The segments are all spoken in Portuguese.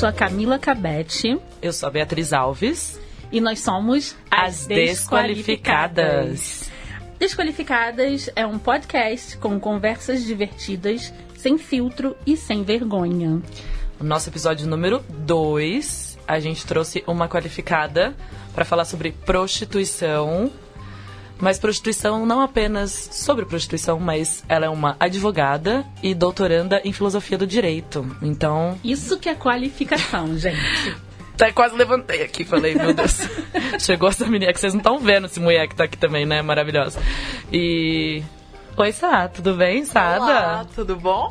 eu sou a Camila Cabete. Eu sou a Beatriz Alves. E nós somos as, as Desqualificadas. Desqualificadas. Desqualificadas é um podcast com conversas divertidas, sem filtro e sem vergonha. No nosso episódio número 2, a gente trouxe uma qualificada para falar sobre prostituição mas prostituição não apenas sobre prostituição, mas ela é uma advogada e doutoranda em filosofia do direito. Então. Isso que é qualificação, gente. Até quase levantei aqui, falei, meu Deus. Chegou essa menina que vocês não estão vendo esse mulher que tá aqui também, né? Maravilhosa. E Oi, Sá, tudo bem, Sada? Olá, tudo bom?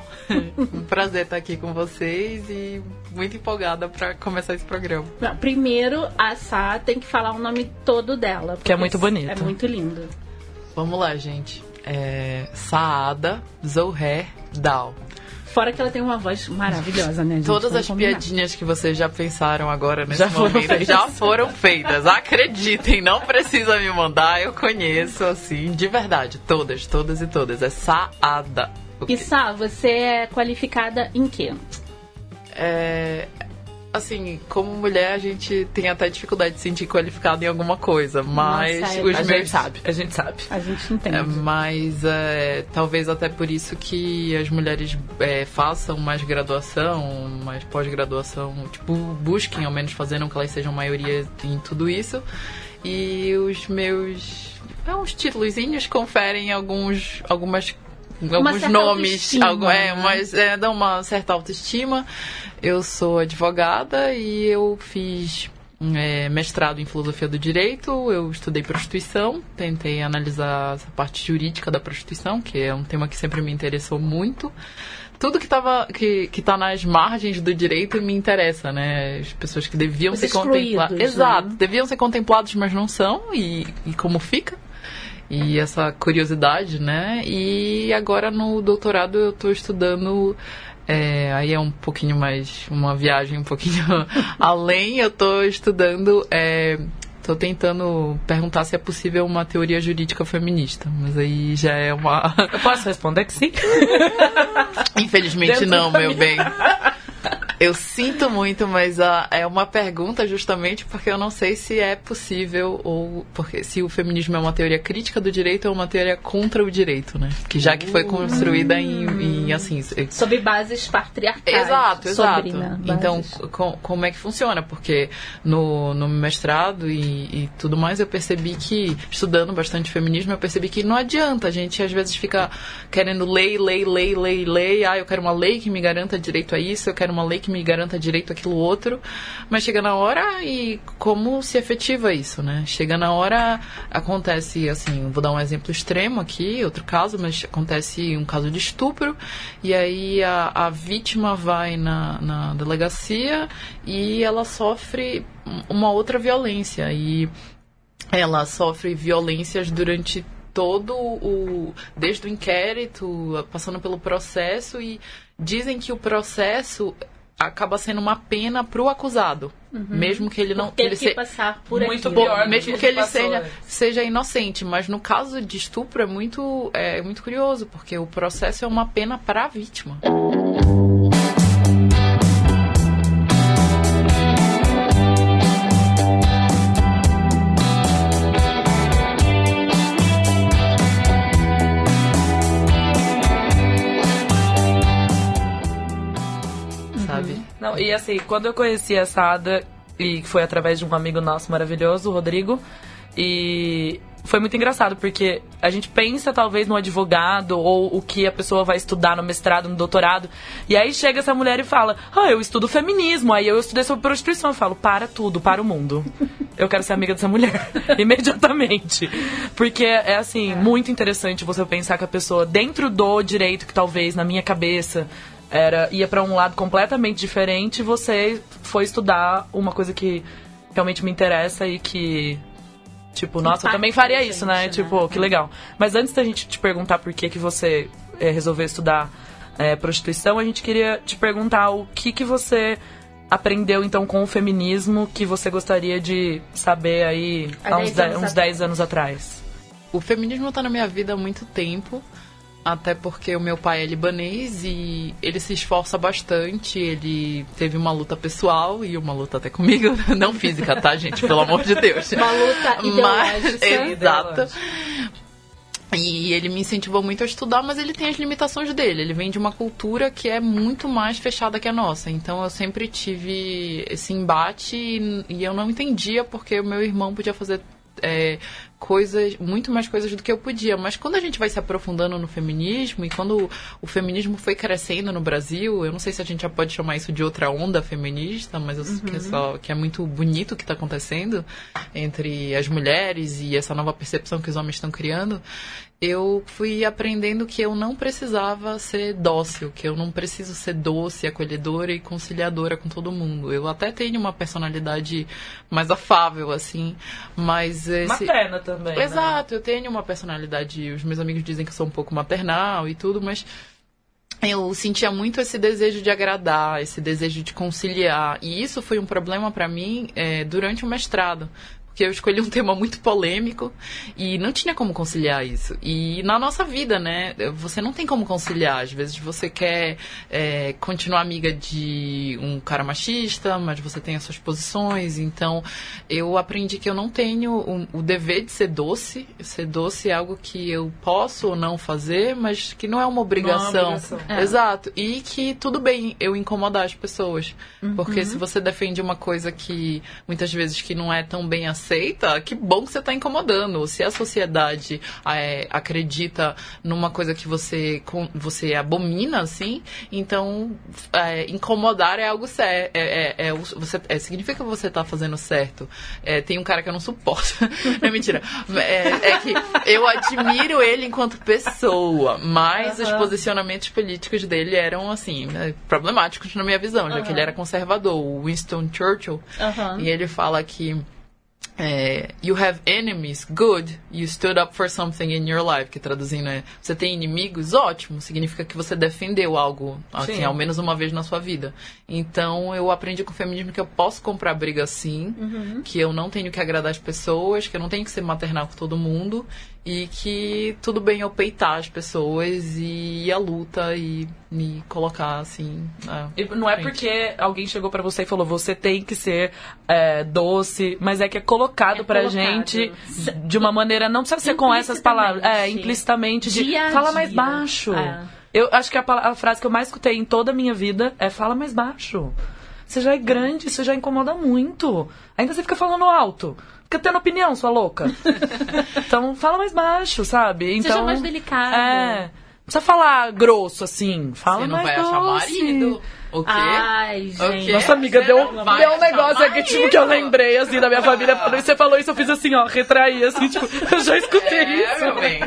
um prazer estar aqui com vocês e muito empolgada para começar esse programa. Primeiro, a Sá tem que falar o nome todo dela. Que é muito bonito. É muito lindo. Vamos lá, gente. É Saada Zoher Dal. Fora que ela tem uma voz maravilhosa, né, gente? Todas Vamos as combinar. piadinhas que vocês já pensaram agora nesse Já foram momento feitas. já foram feitas. Acreditem, não precisa me mandar, eu conheço, assim, de verdade. Todas, todas e todas. É Saada. E Sá, você é qualificada em quê? É, assim, como mulher, a gente tem até dificuldade de se sentir qualificado em alguma coisa, mas Nossa, é- os A meus gente sabe, a gente sabe. A gente entende. É, mas é, talvez até por isso que as mulheres é, façam mais graduação, mais pós-graduação, tipo, busquem ao menos fazendo que elas sejam maioria em tudo isso. E os meus. É, uns títulozinhos conferem alguns, algumas. Alguns nomes, algo, é, né? mas é, dá uma certa autoestima. Eu sou advogada e eu fiz é, mestrado em filosofia do direito, eu estudei prostituição, tentei analisar essa parte jurídica da prostituição, que é um tema que sempre me interessou muito. Tudo que, tava, que, que tá nas margens do direito me interessa, né? As pessoas que deviam Os ser contempladas. excluídos, Exato, né? deviam ser contemplados, mas não são, e, e como fica. E essa curiosidade, né? E agora no doutorado eu estou estudando é, aí é um pouquinho mais uma viagem um pouquinho além. Eu tô estudando, é, tô tentando perguntar se é possível uma teoria jurídica feminista, mas aí já é uma. Eu posso responder que sim? Infelizmente Dentro não, meu bem. Eu sinto muito, mas é uma pergunta justamente porque eu não sei se é possível ou porque se o feminismo é uma teoria crítica do direito ou uma teoria contra o direito, né? Que já que foi construída em, em assim, Sob bases patriarcais. Exato, exato. Sobre, Então, bases. co- como é que funciona? Porque no, no mestrado e, e tudo mais, eu percebi que, estudando bastante feminismo, eu percebi que não adianta. A gente às vezes fica querendo lei, lei, lei, lei, lei. Ah, eu quero uma lei que me garanta direito a isso, eu quero uma lei que me garanta direito àquilo outro. Mas chega na hora e como se efetiva isso, né? Chega na hora, acontece assim, vou dar um exemplo extremo aqui, outro caso, mas acontece um caso de estupro, e aí a, a vítima vai na, na delegacia e ela sofre uma outra violência. E ela sofre violências durante todo o desde o inquérito, passando pelo processo e dizem que o processo acaba sendo uma pena pro acusado, mesmo que ele não ter ele que se- passar por Muito do mesmo que que ele passou seja, antes. seja inocente, mas no caso de estupro é muito é muito curioso porque o processo é uma pena para a vítima. E assim, quando eu conheci a Sada, e foi através de um amigo nosso maravilhoso, o Rodrigo, e foi muito engraçado, porque a gente pensa talvez no advogado ou o que a pessoa vai estudar no mestrado, no doutorado, e aí chega essa mulher e fala: Ah, eu estudo feminismo, aí eu estudei sobre prostituição. Eu falo: Para tudo, para o mundo. Eu quero ser amiga dessa mulher, imediatamente. Porque é assim, muito interessante você pensar que a pessoa, dentro do direito, que talvez na minha cabeça era ia para um lado completamente diferente, você foi estudar uma coisa que realmente me interessa e que tipo, nossa, eu também faria isso, gente, né? né? Tipo, que legal. Mas antes da gente te perguntar por que que você eh, resolveu estudar eh, prostituição, a gente queria te perguntar o que que você aprendeu então com o feminismo que você gostaria de saber aí Há uns 10 de- anos uns atrás. 10 anos atrás. O feminismo tá na minha vida há muito tempo. Até porque o meu pai é libanês e ele se esforça bastante. Ele teve uma luta pessoal e uma luta até comigo, não física, tá, gente? Pelo amor de Deus. Uma luta ideológica. Mas, exato. E ele me incentivou muito a estudar, mas ele tem as limitações dele. Ele vem de uma cultura que é muito mais fechada que a nossa. Então eu sempre tive esse embate e, e eu não entendia porque o meu irmão podia fazer é, coisas, muito mais coisas do que eu podia. Mas quando a gente vai se aprofundando no feminismo e quando o feminismo foi crescendo no Brasil, eu não sei se a gente já pode chamar isso de outra onda feminista, mas eu, uhum. que, é só, que é muito bonito o que está acontecendo entre as mulheres e essa nova percepção que os homens estão criando eu fui aprendendo que eu não precisava ser dócil, que eu não preciso ser doce, acolhedora e conciliadora com todo mundo. Eu até tenho uma personalidade mais afável, assim, mas esse... Materna também, né? Exato, né? eu tenho uma personalidade... Os meus amigos dizem que eu sou um pouco maternal e tudo, mas eu sentia muito esse desejo de agradar, esse desejo de conciliar. E isso foi um problema para mim é, durante o mestrado porque eu escolhi um tema muito polêmico e não tinha como conciliar isso. E na nossa vida, né, você não tem como conciliar. Às vezes você quer é, continuar amiga de um cara machista, mas você tem as suas posições. Então, eu aprendi que eu não tenho o, o dever de ser doce. Ser doce é algo que eu posso ou não fazer, mas que não é uma obrigação. Não é uma obrigação. É. Exato. E que tudo bem eu incomodar as pessoas. Uhum. Porque se você defende uma coisa que muitas vezes que não é tão bem aceita, aceita, que bom que você está incomodando. Se a sociedade é, acredita numa coisa que você, você abomina, assim, então é, incomodar é algo sério. É, é, é você, é, significa que você está fazendo certo. Tem um cara que eu não suporto. não é mentira. É, que eu admiro ele enquanto pessoa, mas uhum. os posicionamentos políticos dele eram, assim, problemáticos na minha visão, já uhum. que ele era conservador. O Winston Churchill. Uhum. E ele fala que é, you have enemies, good. You stood up for something in your life. Que traduzindo é, você tem inimigos, ótimo. Significa que você defendeu algo, assim, ao menos uma vez na sua vida. Então, eu aprendi com o feminismo que eu posso comprar briga sim, uhum. que eu não tenho que agradar as pessoas, que eu não tenho que ser maternal com todo mundo e que tudo bem eu peitar as pessoas e ir à luta e me colocar assim. É, não é porque alguém chegou para você e falou você tem que ser é, doce, mas é que é colocado é pra colocado. gente de uma maneira, não precisa ser com essas palavras, é, implicitamente de dia fala mais baixo. É. Eu acho que a, a frase que eu mais escutei em toda a minha vida é fala mais baixo. Você já é grande, você já incomoda muito. Ainda você fica falando alto fica tendo opinião, sua louca. então fala mais baixo, sabe? Então, Seja mais delicado. É. Não precisa falar grosso, assim. Fala Você não mais vai doce. achar marido. O quê? Ai, gente. Nossa amiga, deu, deu um negócio aqui, tipo, que eu lembrei, assim, da minha família. Quando você falou isso, eu fiz assim, ó, retraí, assim, tipo, eu já escutei é, isso. Meu bem.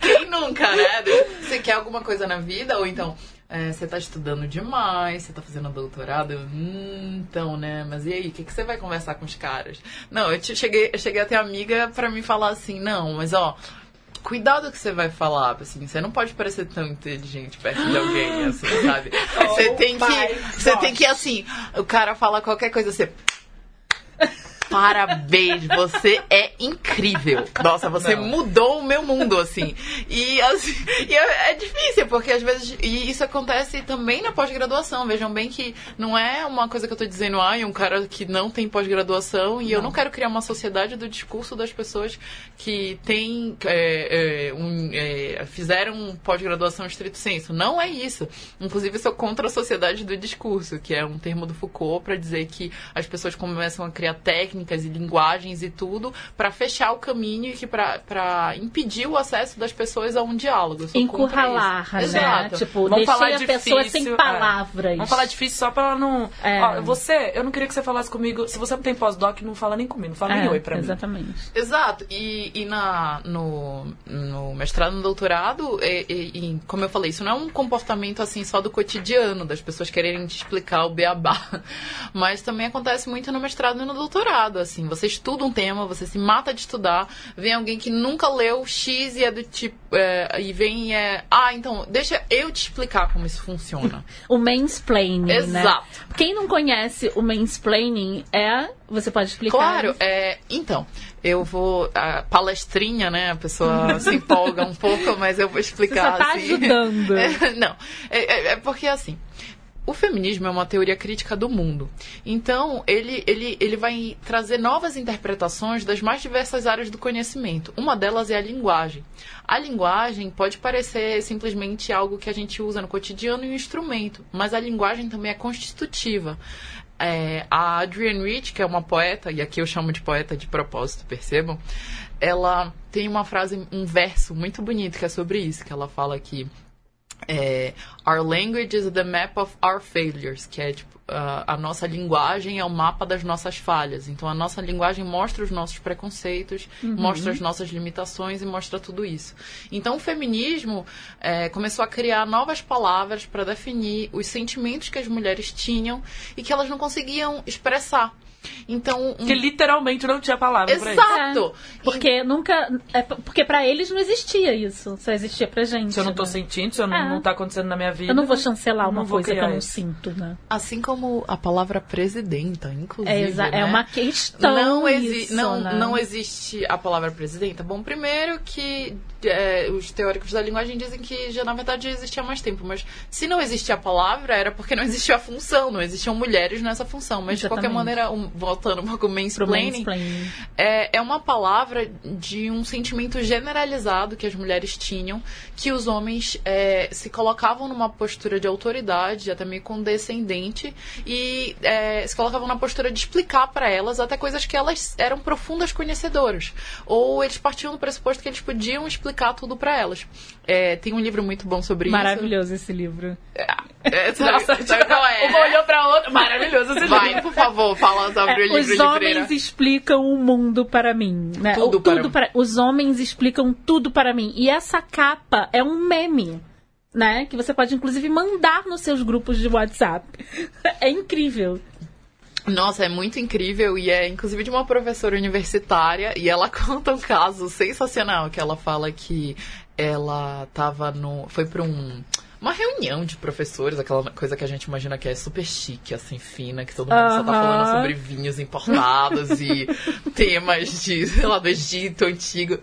Quem nunca, né? Você quer alguma coisa na vida? Ou então, é, você tá estudando demais, você tá fazendo doutorado, eu, hum, então, né? Mas e aí, o que, que você vai conversar com os caras? Não, eu te, cheguei, eu cheguei até amiga para me falar assim, não, mas ó, cuidado que você vai falar, assim, você não pode parecer tão inteligente perto de alguém, assim, sabe? Você oh, tem que, você tem que assim, o cara fala qualquer coisa, você Parabéns, você é incrível. Nossa, você não. mudou o meu mundo, assim. E, assim, e é, é, difícil, porque às vezes. E isso acontece também na pós-graduação. Vejam bem que não é uma coisa que eu tô dizendo, ai, ah, um cara que não tem pós-graduação. E não. eu não quero criar uma sociedade do discurso das pessoas que têm. É, é, um, é, fizeram pós-graduação estrito senso. Não é isso. Inclusive, sou contra a sociedade do discurso, que é um termo do Foucault para dizer que as pessoas começam a criar técnicas técnicas e linguagens e tudo para fechar o caminho e que para impedir o acesso das pessoas a um diálogo. Encurralar, né? Exato. Tipo, Vamos falar a difícil, pessoa sem é. palavras. É. Vamos falar difícil só pra ela não... É. Ó, você, eu não queria que você falasse comigo... Se você não tem pós-doc, não fala nem comigo, não fala é, nem oi pra exatamente. mim. Exatamente. Exato. E, e na, no, no mestrado, no doutorado, e, e, e, como eu falei, isso não é um comportamento assim só do cotidiano, das pessoas quererem te explicar o beabá. Mas também acontece muito no mestrado e no doutorado assim, você estuda um tema, você se mata de estudar, vem alguém que nunca leu X e é do tipo. é, e vem e é. Ah, então, deixa eu te explicar como isso funciona. O mansplaining, né? Exato. Quem não conhece o mansplaining é... Você pode explicar? Claro, é, então, eu vou. A palestrinha, né? A pessoa se empolga um pouco, mas eu vou Você explicar. só tá assim. ajudando. É, não, é, é- é porque assim. O feminismo é uma teoria crítica do mundo. Então, ele, ele, ele vai trazer novas interpretações das mais diversas áreas do conhecimento. Uma delas é a linguagem. A linguagem pode parecer simplesmente algo que a gente usa no cotidiano e um instrumento, mas a linguagem também é constitutiva. É, a Adrienne Rich, que é uma poeta, e aqui eu chamo de poeta de propósito, percebam, ela tem uma frase, um verso muito bonito que é sobre isso, que ela fala que é, Our language is the map of our failures, que é tipo, a, a nossa linguagem é o mapa das nossas falhas. Então a nossa linguagem mostra os nossos preconceitos, mostra as nossas limitações e mostra tudo isso. Então o feminismo é, começou a criar novas palavras para definir os sentimentos que as mulheres tinham e que elas não conseguiam expressar. Então, um- Que literalmente não tinha palavra. Exato! Porque nunca. É, porque pra eles não existia isso. Só existia pra gente. Se eu não tô né? sentindo, se eu não, É. não tá acontecendo na minha vida. Eu não vou chancelar uma coisa que eu não isso. sinto, né? Assim como a palavra presidenta, inclusive. É, né? é uma questão. não, exi isso, não, né? não existe a palavra presidenta. Bom, primeiro que é, os teóricos da linguagem dizem que já na verdade já existia há mais tempo, mas se não existia a palavra era porque não existia a função, não existiam mulheres nessa função. Mas de qualquer Exatamente. maneira, um, voltando um pouco mansplaining, mansplaining. é, é uma palavra de um sentimento generalizado que as mulheres tinham, que os homens é, se colocavam numa postura de autoridade, até meio condescendente, e é, se colocavam na postura de explicar para elas até coisas que elas eram profundas conhecedoras. Ou eles partiam do pressuposto que eles podiam explicar tudo para elas. É, tem um livro muito bom sobre Maravilhoso esse livro. isso. É, sabe, Nossa, sabe qual é? Uma olhou pra outra. Maravilhoso esse livro. Vai, por favor, fala sobre É, o livro os homens explicam o mundo para mim. Né? Tudo O- para tudo mim. para- Os homens explicam tudo para mim. E essa capa é um meme. Né? Que você pode, inclusive, mandar nos seus grupos de WhatsApp. É incrível. Nossa, é muito incrível e é inclusive de uma professora universitária e ela conta um caso sensacional que ela fala que ela tava no foi para um uma reunião de professores, aquela coisa que a gente imagina que é super chique, assim, fina, que todo mundo só tá falando sobre vinhos importados e temas de, sei lá, do Egito antigo.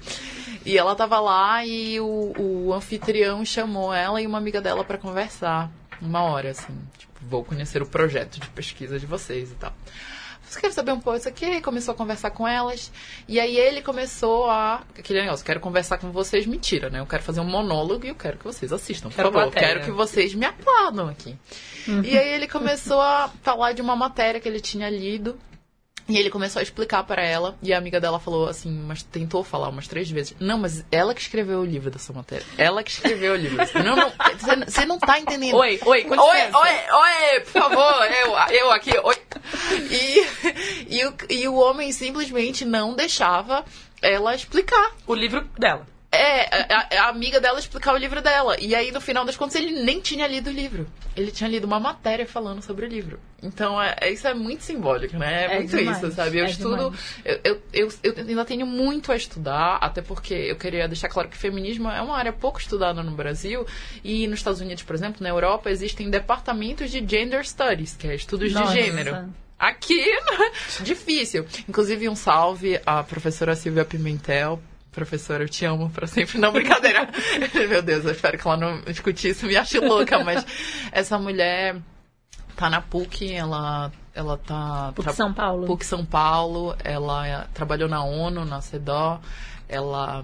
E ela tava lá e o, o anfitrião chamou ela e uma amiga dela pra conversar. Uma hora, assim. Tipo, vou conhecer o projeto de pesquisa de vocês e tal. Você quer saber um pouco isso aqui? Começou a conversar com elas. E aí ele começou a. Aquele negócio, quero conversar com vocês, mentira, né? Eu quero fazer um monólogo e eu quero que vocês assistam. Por Quero favor, plateia. quero que vocês me aplaudam aqui. E aí ele começou a falar de uma matéria que ele tinha lido. E ele começou a explicar para ela, e a amiga dela falou assim, mas tentou falar umas três vezes. Não, mas ela que escreveu o livro dessa matéria. Ela que escreveu o livro. Não, não, você- não tá entendendo. Oi, oi, com Oi, licença. oi, oi, por favor, eu, eu aqui, oi. E, e, o, e o homem simplesmente não deixava ela explicar. O livro dela. É, a, a amiga dela explicar o livro dela. E aí, no final das contas, ele nem tinha lido o livro. Ele tinha lido uma matéria falando sobre o livro. Então, é, é- isso é muito simbólico, né? É, É muito demais, isso, sabe? Eu é estudo. Eu, eu, eu, eu ainda tenho muito a estudar, até porque eu queria deixar claro que feminismo é uma área pouco estudada no Brasil. E nos Estados Unidos, por exemplo, na Europa, existem departamentos de gender studies, que é estudos Nossa. de gênero. Aqui, difícil. Inclusive, um salve à professora Silvia Pimentel. Professora, eu te amo pra sempre. Não, brincadeira. Meu Deus, eu espero que ela não escute isso e me ache louca, mas essa mulher tá na PUC, ela, ela tá... PUC São Paulo. PUC São Paulo, ela trabalhou na ONU, na CEDAW, ela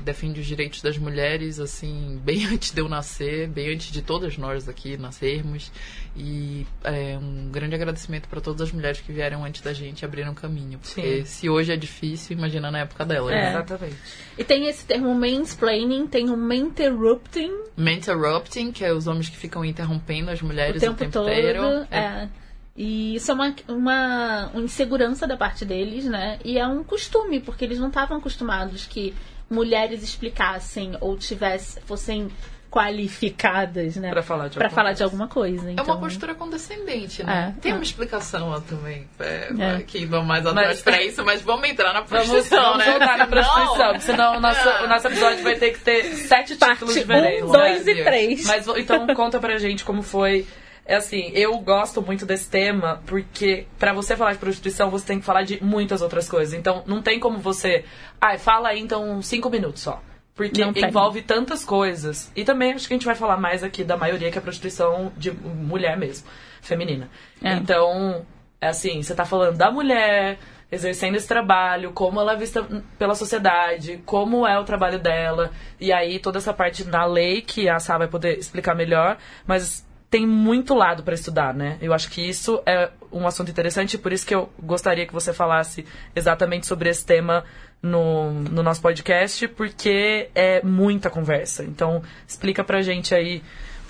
defende os direitos das mulheres, assim, bem antes de eu nascer, bem antes de todas nós aqui nascermos. E é, um grande agradecimento para todas as mulheres que vieram antes da gente e abriram caminho. Porque Sim. se hoje é difícil, imagina na época dela. É. né? Exatamente. E tem esse termo mansplaining, tem o interrupting Interrupting, que é os homens que ficam interrompendo as o mulheres tempo, todo. inteiro. É. E isso é uma, uma, uma insegurança da parte deles, né? E é um costume, porque eles não estavam acostumados que mulheres explicassem ou tivessem, fossem qualificadas, né? Pra falar de Pra alguma falar coisa. de alguma coisa. É Então... uma postura condescendente, né? É, Tem é. uma explicação lá também, é, É. que vão mais atrás Mas- pra isso, mas vamos entrar na Vamos, prostituição, vamos né? voltar na prostituição, Não. senão o nosso, o nosso episódio vai ter que ter sete Parte títulos diferentes. 1, né? 2 e. 3. Mas então conta pra gente como foi. É assim, eu gosto muito desse tema porque pra você falar de prostituição você tem que falar de muitas outras coisas. Então não tem como você, ai, fala aí então cinco minutos só. Porque Não tem. envolve tantas coisas. E também acho que a gente vai falar mais aqui da maioria que é prostituição de mulher mesmo, feminina. É. Então, é assim, você tá falando da mulher exercendo esse trabalho, como ela é vista pela sociedade, como é o trabalho dela, e aí toda essa parte da lei que a Sá vai poder explicar melhor, mas tem muito lado para estudar, né? Eu acho que isso é um assunto interessante, por isso que eu gostaria que você falasse exatamente sobre esse tema no, no nosso podcast, porque é muita conversa. Então, explica pra gente aí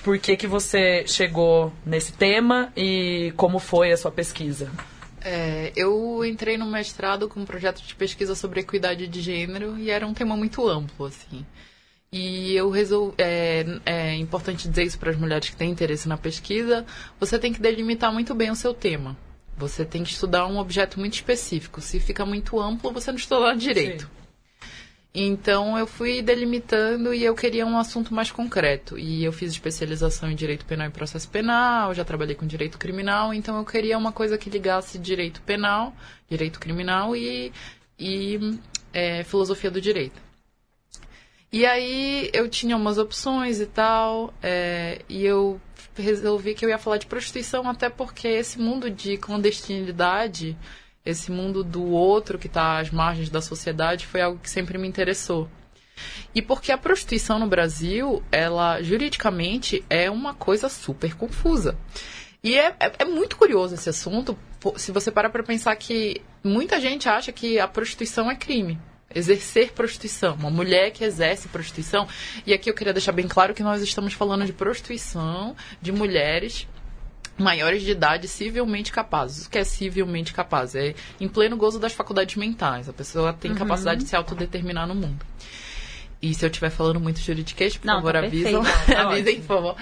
por que, que você chegou nesse tema e como foi a sua pesquisa. É, eu entrei no mestrado com um projeto de pesquisa sobre equidade de gênero e era um tema muito amplo, assim. E eu resolvi. É, é importante dizer isso para as mulheres que têm interesse na pesquisa. Você tem que delimitar muito bem o seu tema. Você tem que estudar um objeto muito específico. Se fica muito amplo, você não estuda direito. Então eu fui delimitando e eu queria um assunto mais concreto. E eu fiz especialização em direito penal e processo penal, já trabalhei com direito criminal, então eu queria uma coisa que ligasse direito penal, direito criminal e, e é, filosofia do direito. E aí eu tinha umas opções e tal, é, e eu resolvi que eu ia falar de prostituição, até porque esse mundo de clandestinidade, esse mundo do outro que está às margens da sociedade, foi algo que sempre me interessou. E porque a prostituição no Brasil, ela juridicamente é uma coisa super confusa. E é, é, é muito curioso esse assunto, se você parar para pensar que muita gente acha que a prostituição é crime. Exercer prostituição, uma mulher que exerce prostituição. E aqui eu queria deixar bem claro que nós estamos falando de prostituição de mulheres maiores de idade civilmente capazes. O que é civilmente capaz? É em pleno gozo das faculdades mentais. A pessoa tem capacidade de se autodeterminar no mundo. E se eu estiver falando muito juridiquês, por Não, favor, tá avisam. Tá avisem, por favor.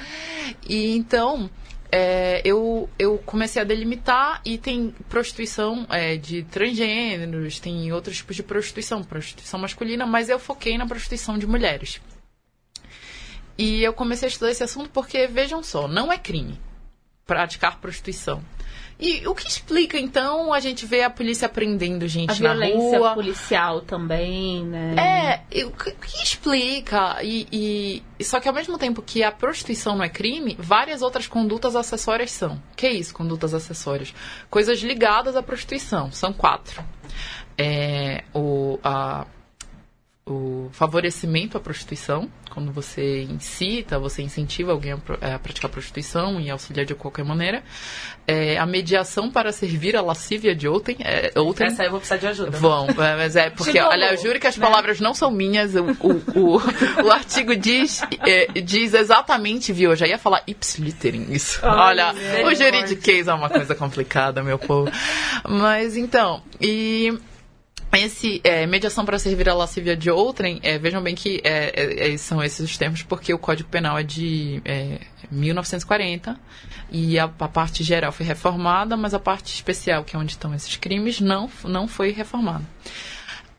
E então, é, eu, eu comecei a delimitar e tem prostituição é, de transgêneros, tem outros tipos de prostituição, prostituição masculina, mas eu foquei na prostituição de mulheres. E eu comecei a estudar esse assunto porque, vejam só, não é crime praticar prostituição. E o que explica, então, a gente vê a polícia prendendo gente A na violência rua? policial também, né? É, o que, explica? E, e- e só que ao mesmo tempo que a prostituição não é crime, várias outras condutas acessórias são. Que é isso, condutas acessórias? Coisas ligadas à prostituição. São quatro. É, o, a, o favorecimento à prostituição, quando você incita, você incentiva alguém a, a praticar prostituição e auxiliar de qualquer maneira. É, a mediação para servir a lascívia de outrem. É, outrem Essa aí eu vou precisar de ajuda. Vão, é, mas é porque, Chegou, olha, eu juro que as né? palavras não são minhas. O, o, o, o artigo diz, diz exatamente, viu? Eu já ia falar ipsilitering isso. Ai, olha, o juridiquês é uma coisa complicada, meu povo. Mas então, e esse é, mediação para servir a lascívia de outrem, é, vejam bem que é, é, é, são esses os termos porque o Código Penal é de é, 1940 e a, a parte geral foi reformada, mas a parte especial, que é onde estão esses crimes, não, não foi reformada.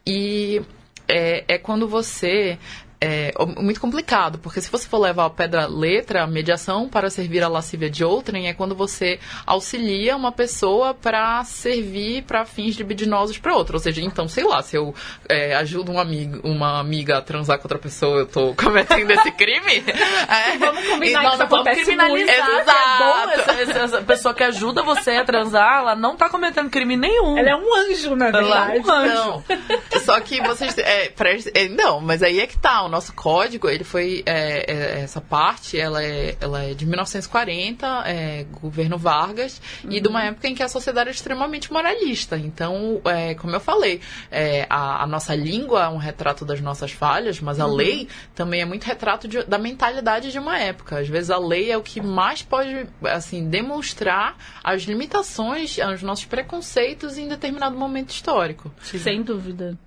E é, é quando você. É muito complicado, porque se você for levar ao pé da letra, a mediação para servir a lascívia de outrem é quando você auxilia uma pessoa para servir para fins libidinosos para outra. Ou seja, então, sei lá, se eu é, ajudo um amigo, uma amiga a transar com outra pessoa, eu tô cometendo esse crime? É, Vamos combinar e que não, isso não vamos acontece criminalizar. muito. que É bom Exato. essa, essa- pessoa que ajuda você a transar, ela não tá cometendo crime nenhum. Ela é um anjo, na Ela é verdade. um anjo. Não. Só que vocês. É, é, não, mas aí é que tá. Nosso código, ele foi. é, é, essa parte, ela é, ela é de 1940, é, governo Vargas, e de uma época em que a sociedade era extremamente moralista. Então, é, como eu falei, é, a, a nossa língua é um retrato das nossas falhas, mas a lei também é muito retrato de- da mentalidade de uma época. Às vezes a lei é o que mais pode, assim, demonstrar as limitações, os nossos preconceitos em determinado momento histórico. Sem dúvida.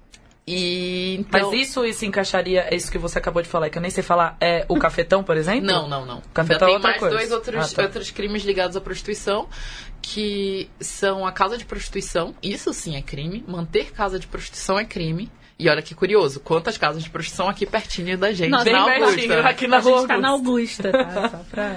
E então... Mas isso se encaixaria, é isso que você acabou de falar, que eu nem sei falar, é o cafetão, por exemplo? Não, não, não. Cafetão é Tem outra mais coisa. dois outros, Ah, tá. outros crimes ligados à prostituição, que são a casa de prostituição. Isso sim é crime. Manter casa de prostituição é crime. E olha que curioso, quantas casas de prostituição aqui pertinho da gente, Nossa, Bem na pertinho, Augusta. aqui na a gente rua. tá na Augusta, tá? Só pra...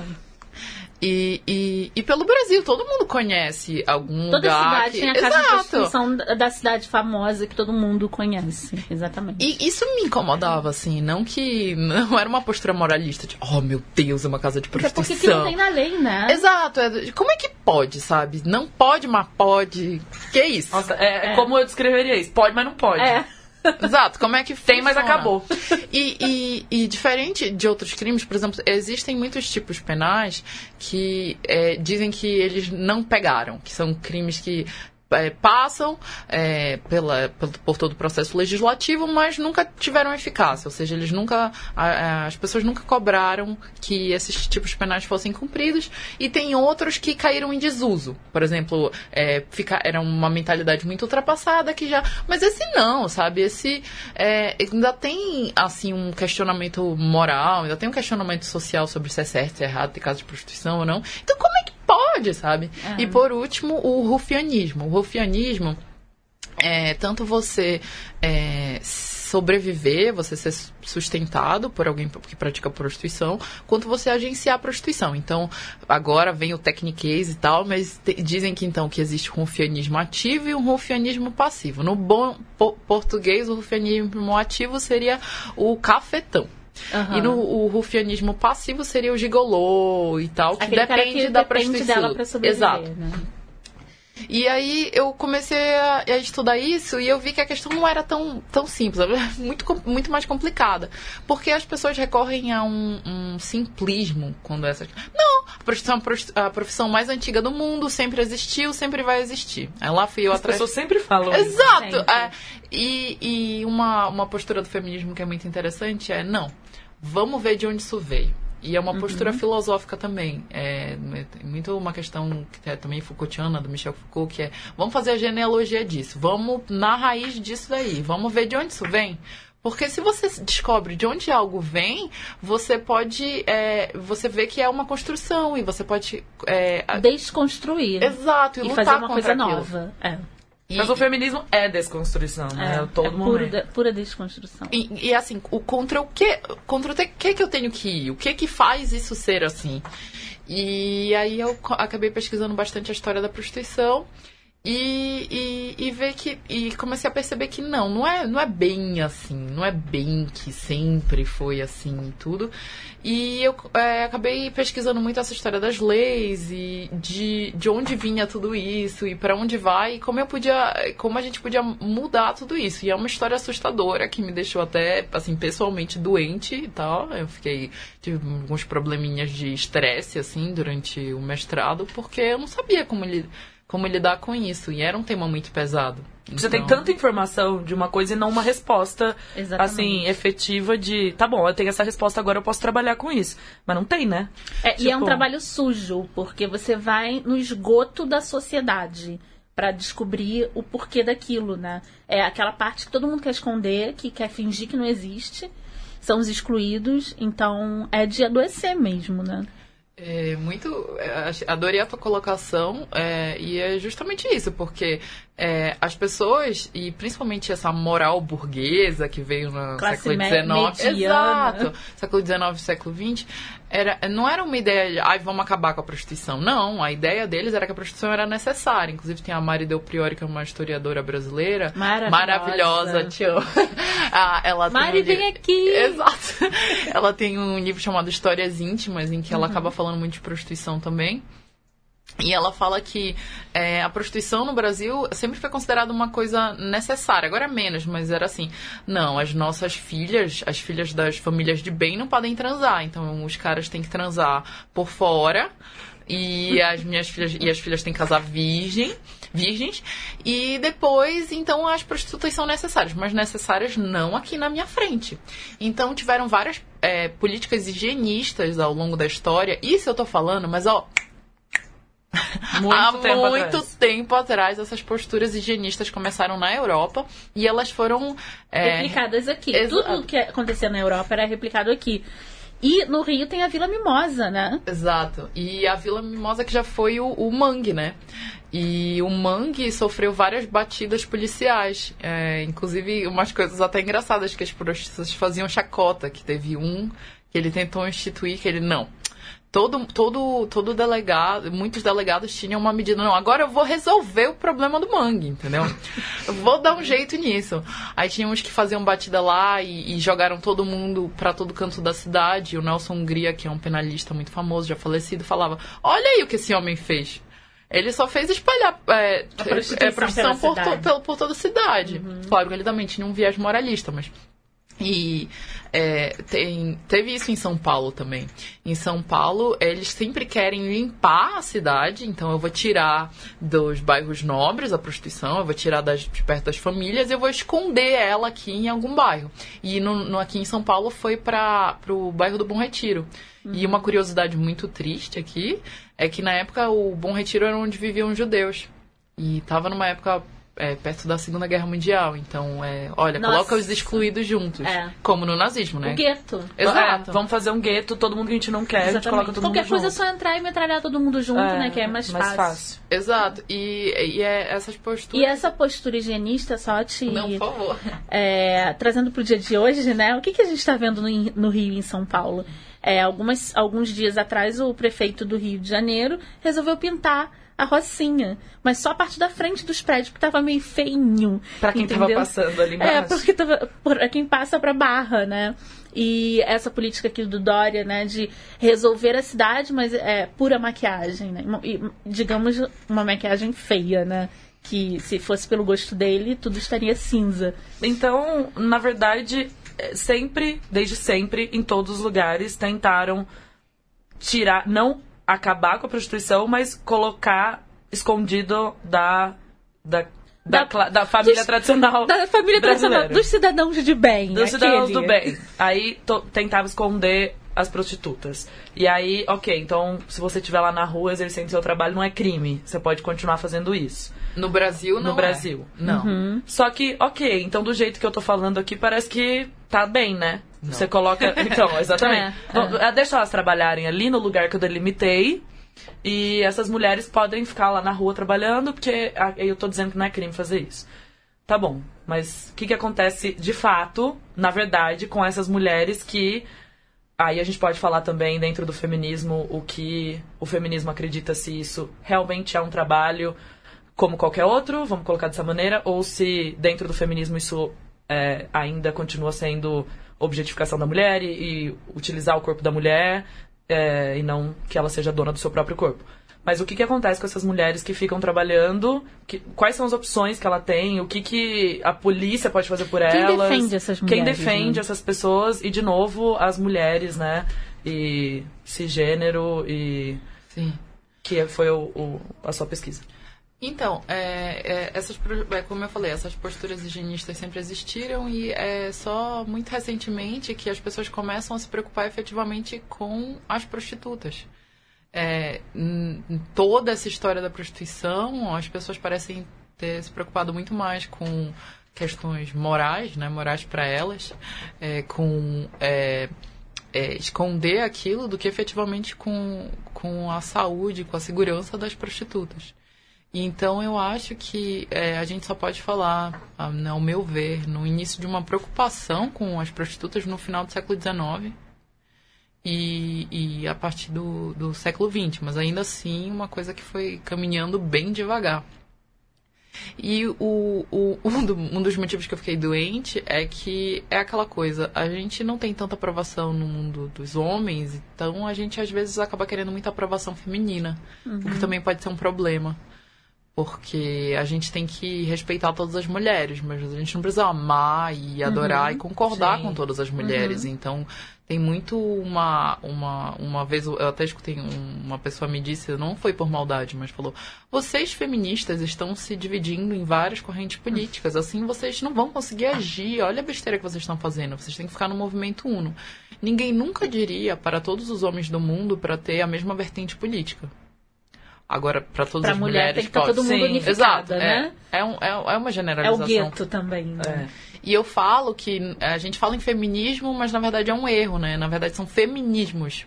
E, e, e pelo Brasil, todo mundo conhece algum Toda lugar cidade que... tem a casa de Exato. prostituição da da cidade famosa que todo mundo conhece. Exatamente. E isso me incomodava, assim, não que não era uma postura moralista de, oh meu Deus, é uma casa de Até porque que prostituição. não tem na lei, né? Exato, é como é que pode, sabe? Não pode, mas pode. Que isso? Nossa, é, É. como eu descreveria isso? Pode, mas não pode. É. Exato, como é que Tem, mas funciona? acabou. E, e, e diferente de outros crimes, por exemplo, existem muitos tipos penais que é, dizem que eles não pegaram, que são crimes que é, passam é, pela, por todo o processo legislativo, mas nunca tiveram eficácia. Ou seja, eles nunca. as pessoas nunca cobraram que esses tipos penais fossem cumpridos. E tem outros que caíram em desuso. Por exemplo, é, fica, era uma mentalidade muito ultrapassada que já. Mas esse não, sabe? Esse é, ainda tem assim um questionamento moral, ainda tem um questionamento social sobre se é certo, se é errado ter casa de prostituição ou não. Então como é pode, sabe? E por último, o rufianismo. O rufianismo é tanto você é, sobreviver, você ser sustentado por alguém que pratica prostituição, quanto você agenciar a prostituição. Então, agora vem o techniquez e tal, mas te- dizem que então que existe o rufianismo ativo e o rufianismo passivo. No bom po- português, o rufianismo ativo seria o cafetão. Aham. E no o rufianismo passivo seria o gigolô e tal, que Aquele cara depende que da depende prostituição. dela pra sobreviver, Exato. né? E aí eu comecei a, a estudar isso e eu vi que a questão não era tão, tão simples, ela era muito, muito mais complicada. Porque as pessoas recorrem a um, um simplismo quando essas. Não, a é a profissão mais antiga do mundo, sempre existiu, sempre vai existir. Aí lá fui eu As atrás. pessoas sempre falam isso. Exato! Sempre. é. e e uma, uma postura do feminismo que é muito interessante é: não, vamos ver de onde isso veio. E é uma postura filosófica também. É é muito uma questão que é também Foucaultiana, do Michel Foucault, que é vamos fazer a genealogia disso, vamos na raiz disso daí, vamos ver de onde isso vem. Porque se você descobre de onde algo vem, você pode. é, você vê que é uma construção e você pode. é, Desconstruir. exato, e, E lutar fazer uma coisa aquilo. nova. É. E- Mas o feminismo é desconstrução, né? É, todo é momento. pura, pura desconstrução. E, e, assim, o contra o que? Contra o que que eu tenho que ir? O que que faz isso ser assim? E aí eu acabei pesquisando bastante a história da prostituição e, e, e ver que e comecei a perceber que não, não é, não é bem assim, não é bem que sempre foi assim tudo. E eu é, acabei pesquisando muito essa história das leis e de, de onde vinha tudo isso e para onde vai e como eu podia, como a gente podia mudar tudo isso. E é uma história assustadora que me deixou até assim pessoalmente doente e tal. Eu fiquei tive alguns probleminhas de estresse assim durante o mestrado porque eu não sabia como li- como lidar com isso e era um tema muito pesado. Você tem Então- tanta informação de uma coisa e não uma resposta, Exatamente. assim, efetiva de... Tá bom, eu tenho essa resposta agora, eu posso trabalhar com isso. Mas não tem, né? É, E é um Tipo- trabalho sujo, porque você vai no esgoto da sociedade pra descobrir o porquê daquilo, né? É aquela parte que todo mundo quer esconder, que quer fingir que não existe. São os excluídos, então é de adoecer mesmo, né? É muito. é, Adorei a tua colocação, é, e é justamente isso, porque é, as pessoas, e principalmente essa moral burguesa que veio no Classe século XIX, exato, século XIX, século XX, era, não era uma ideia de, ai, vamos acabar com a prostituição. Não, a ideia deles era que a prostituição era necessária. Inclusive tem a Mari Del Priori, que é uma historiadora brasileira, Maravilhosa. maravilhosa, amo. Ah, ela Mari, um livro- vem aqui! Exato. Ela tem um livro chamado Histórias Íntimas, em que ela acaba falando muito de prostituição também. E ela fala que é, a prostituição no Brasil sempre foi considerada uma coisa necessária. Agora é menos, mas era assim. Não, as nossas filhas, as filhas das famílias de bem, não podem transar. Então os caras têm que transar por fora. E as minhas filhas e as filhas têm que casar virgem, virgens. E depois, então, as prostitutas são necessárias, mas necessárias não aqui na minha frente. Então tiveram várias é, políticas higienistas ao longo da história. Isso eu tô falando, mas ó, Muito Há tempo muito atrás. tempo atrás, essas posturas higienistas começaram na Europa e elas foram. é, replicadas aqui. exato. Tudo que acontecia na Europa era replicado aqui. E no Rio tem a Vila Mimosa, né? Exato. E a Vila Mimosa que já foi o, o Mangue, né? E o Mangue sofreu várias batidas policiais. É, inclusive, umas coisas até engraçadas que as prostitutas faziam chacota. Que teve um que ele tentou instituir que ele, não. Todo, todo, todo delegado, muitos delegados tinham uma medida, não, agora eu vou resolver o problema do mangue, entendeu? Eu vou dar um jeito nisso. Aí tinha uns que faziam batida lá e, e jogaram todo mundo pra todo canto da cidade. O Nelson Hungria, que é um penalista muito famoso, já falecido, falava: Olha aí o que esse homem fez. Ele só fez espalhar é, A prostituição é, prostituição pela por, to-. Uhum. por toda a cidade. Claro que ele também tinha um viés moralista, mas. E é, tem, teve isso em São Paulo também. Em São Paulo, eles sempre querem limpar a cidade, então eu vou tirar dos bairros nobres a prostituição, eu vou tirar das, de perto das famílias e eu vou esconder ela aqui em algum bairro. E no, no- aqui em São Paulo foi para o bairro do Bom Retiro. E uma curiosidade muito triste aqui é que na época o Bom Retiro era onde viviam os judeus. E tava numa época é, perto da Segunda Guerra Mundial. Então, é, olha, Nossa. coloca os excluídos juntos. É. Como no nazismo, né? O gueto. Exato. É, vamos fazer um gueto, todo mundo que a gente não quer, a gente coloca todo Qualquer mundo coisa é junto. só entrar e metralhar todo mundo junto, né? Que é mais, fácil. Exato. E, e é essas posturas. E essa postura higienista, só te. Não, por favor. é, trazendo pro dia de hoje, né? O que, que a gente está vendo no, no Rio e em São Paulo? É, algumas, alguns dias atrás, o prefeito do Rio de Janeiro resolveu pintar a Rocinha, mas só a parte da frente dos prédios, porque tava meio feinho. Pra quem tava entendeu? passando ali É, embaixo. porque tava, pra quem passa pra Barra, né? E essa política aqui do Dória, né, de resolver a cidade, mas é pura maquiagem, né? E, digamos, uma maquiagem feia, né? Que se fosse pelo gosto dele, tudo estaria cinza. Então, na verdade, é, sempre, desde sempre, em todos os lugares, tentaram tirar, não acabar com a prostituição, mas colocar escondido da, da, da, Da- da família dos- tradicional. Da família tradicional, dos cidadãos de bem. Dos cidadãos do bem. Aí to- tentava esconder as prostitutas. E aí, ok, então se você estiver lá na rua exercendo seu trabalho, não é crime. Você pode continuar fazendo isso. No Brasil, não No é. Brasil. Não. Uhum. Só que, ok, então do jeito que eu tô falando aqui, parece que tá bem, né? Você coloca. Então, exatamente. É, ah, Deixa elas trabalharem ali no lugar que eu delimitei. E essas mulheres podem ficar lá na rua trabalhando, porque eu tô dizendo que não é crime fazer isso. Tá bom, mas o que, que acontece de fato, na verdade, com essas mulheres que. Aí a gente pode falar também dentro do feminismo o que o feminismo acredita se isso realmente é um trabalho como qualquer outro, vamos colocar dessa maneira, ou se dentro do feminismo isso é, ainda continua sendo objetificação da mulher e, e utilizar o corpo da mulher é, e não que ela seja dona do seu próprio corpo. Mas o que, que acontece com essas mulheres que ficam trabalhando? Que- quais são as opções que ela tem? O que, que a polícia pode fazer por Quem elas? defende essas Quem mulheres, defende né? essas pessoas? E, de novo, as mulheres, né? E cisgênero e... Sim. Que foi o, o- a sua pesquisa. Então, é, é, essas, é, como eu falei, essas posturas higienistas sempre existiram e é só muito recentemente que as pessoas começam a se preocupar efetivamente com as prostitutas. É, toda essa história da prostituição, as pessoas parecem ter se preocupado muito mais com questões morais, né, morais para elas, é, com é, esconder aquilo do que efetivamente com, com a saúde, com a segurança das prostitutas. Então eu acho que é, a gente só pode falar, ah, ao meu ver, no início de uma preocupação com as prostitutas no final do século XIX e, e a partir do, do século XX, mas ainda assim uma coisa que foi caminhando bem devagar. E o, o, um, do- um dos motivos que eu fiquei doente é que é aquela coisa, a gente não tem tanta aprovação no mundo dos homens, então a gente às vezes acaba querendo muita aprovação feminina, o que também pode ser um problema. Porque a gente tem que respeitar todas as mulheres, mas a gente não precisa amar e adorar e concordar Sim. com todas as mulheres. Então, tem muito uma, uma. Uma vez eu até escutei um- uma pessoa me disse, não foi por maldade, mas falou: vocês feministas estão se dividindo em várias correntes políticas, assim vocês não vão conseguir agir. Olha a besteira que vocês estão fazendo, vocês têm que ficar no movimento uno. Ninguém nunca diria para todos os homens do mundo para ter a mesma vertente política. Agora, para todas Pra as mulher mulheres tem que estar pode. todo mundo Sim, Exato, né? é, é, um- é, é uma É generalização. o gueto também, né? É. E eu falo que a gente fala em feminismo, mas na verdade é um erro, né? Na verdade são feminismos.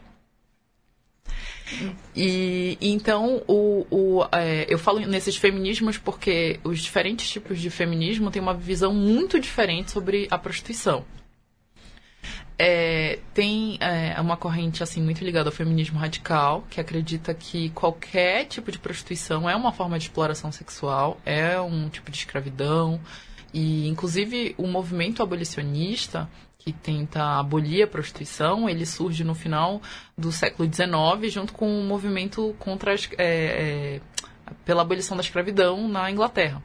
E e então o, o, é, eu falo nesses feminismos porque os diferentes tipos de feminismo têm uma visão muito diferente sobre a prostituição. É, tem é, uma corrente assim muito ligada ao feminismo radical que acredita que qualquer tipo de prostituição é uma forma de exploração sexual, é um tipo de escravidão e inclusive o movimento abolicionista que tenta abolir a prostituição, ele surge no final do século XIX junto com o movimento contra as, é, é, pela abolição da escravidão na Inglaterra.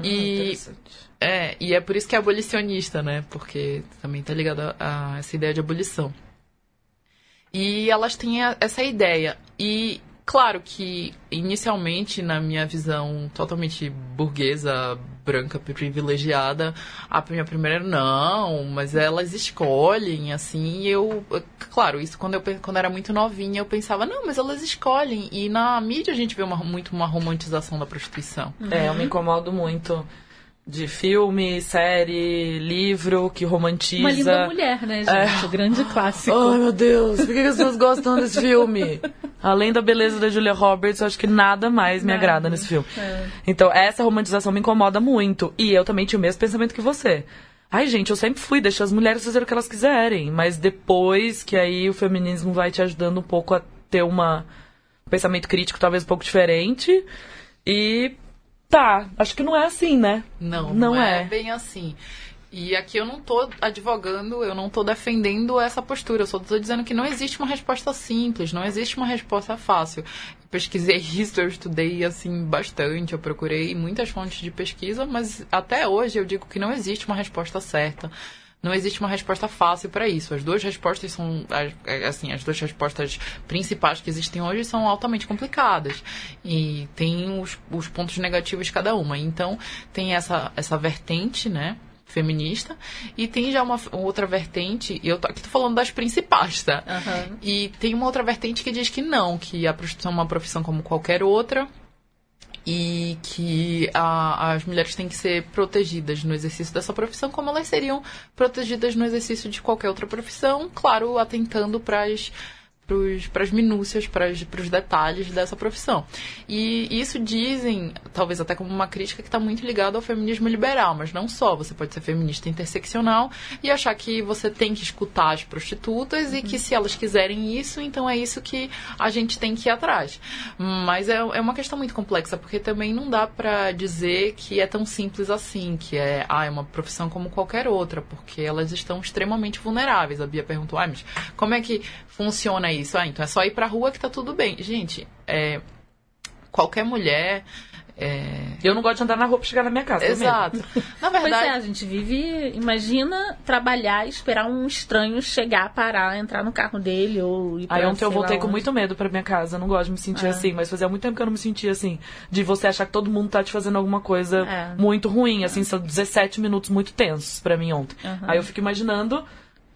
Hum, E interessante. É, e é por isso que é abolicionista, né? Porque também tá ligado a, a essa ideia de abolição. E elas têm a- essa ideia. E claro que inicialmente, na minha visão totalmente burguesa, branca, privilegiada, a minha primeira não, mas elas escolhem, assim, eu. Claro, isso quando eu quando era muito novinha, eu pensava, não, mas elas escolhem. E na mídia a gente vê uma, muito uma romantização da prostituição. É, eu me incomodo muito de filme, série, livro que romantiza. Uma linda mulher, né, gente? O grande clássico. Ai, meu Deus, por que as pessoas gostam desse filme? Além da beleza da Julia Roberts, eu acho que nada mais me Nada. agrada nesse filme. É. Então, essa romantização me incomoda muito. E eu também tinha o mesmo pensamento que você. Ai, gente, eu sempre fui, deixa as mulheres fazerem o que elas quiserem. Mas depois que aí o feminismo vai te ajudando um pouco a ter uma um pensamento crítico talvez um pouco diferente. E tá, acho que não é assim, né? Não, Não não, é. é. bem assim. E aqui eu não tô advogando, eu não tô defendendo essa postura, eu só tô dizendo que não existe uma resposta simples, não existe uma resposta fácil. Pesquisei isso, eu estudei assim bastante, eu procurei muitas fontes de pesquisa, mas até hoje eu digo que não existe uma resposta certa. Não existe uma resposta fácil para isso. As duas respostas são, é, assim, as duas respostas principais que existem hoje são altamente complicadas e tem os, os pontos negativos de cada uma. Então tem essa essa vertente, né? feminista e tem já uma outra vertente e eu tô, aqui tô falando das principais tá Aham. e tem uma outra vertente que diz que não, que a prostituição é uma profissão como qualquer outra e que a- as mulheres têm que ser protegidas no exercício dessa profissão como elas seriam protegidas no exercício de qualquer outra profissão, claro, atentando para as para as minúcias, para os detalhes dessa profissão. E isso dizem, talvez até como uma crítica que está muito ligada ao feminismo liberal, mas não só. Você pode ser feminista interseccional e achar que você tem que escutar as prostitutas e que se elas quiserem isso, então é isso que a gente tem que ir atrás. Mas é, é uma questão muito complexa, porque também não dá para dizer que é tão simples assim, que é, ah, é uma profissão como qualquer outra, porque elas estão extremamente vulneráveis. A Bia perguntou, ah, mas como é que funciona isso? Ah, então é só ir pra rua que tá tudo bem. Gente, é, qualquer mulher. É, Eu não gosto de andar na rua pra chegar na minha casa. exato. Na Pois é, verdade, a gente vive. Imagina trabalhar e esperar um estranho chegar, parar, entrar no carro dele ou ir pra Aí ontem eu voltei com muito medo pra minha casa. Eu não gosto de me sentir É. assim, mas fazia muito tempo que eu não me sentia assim. De você achar que todo mundo tá te fazendo alguma coisa É. muito ruim. Assim, são 17 minutos muito tensos pra mim ontem. Aham. Aí eu fico imaginando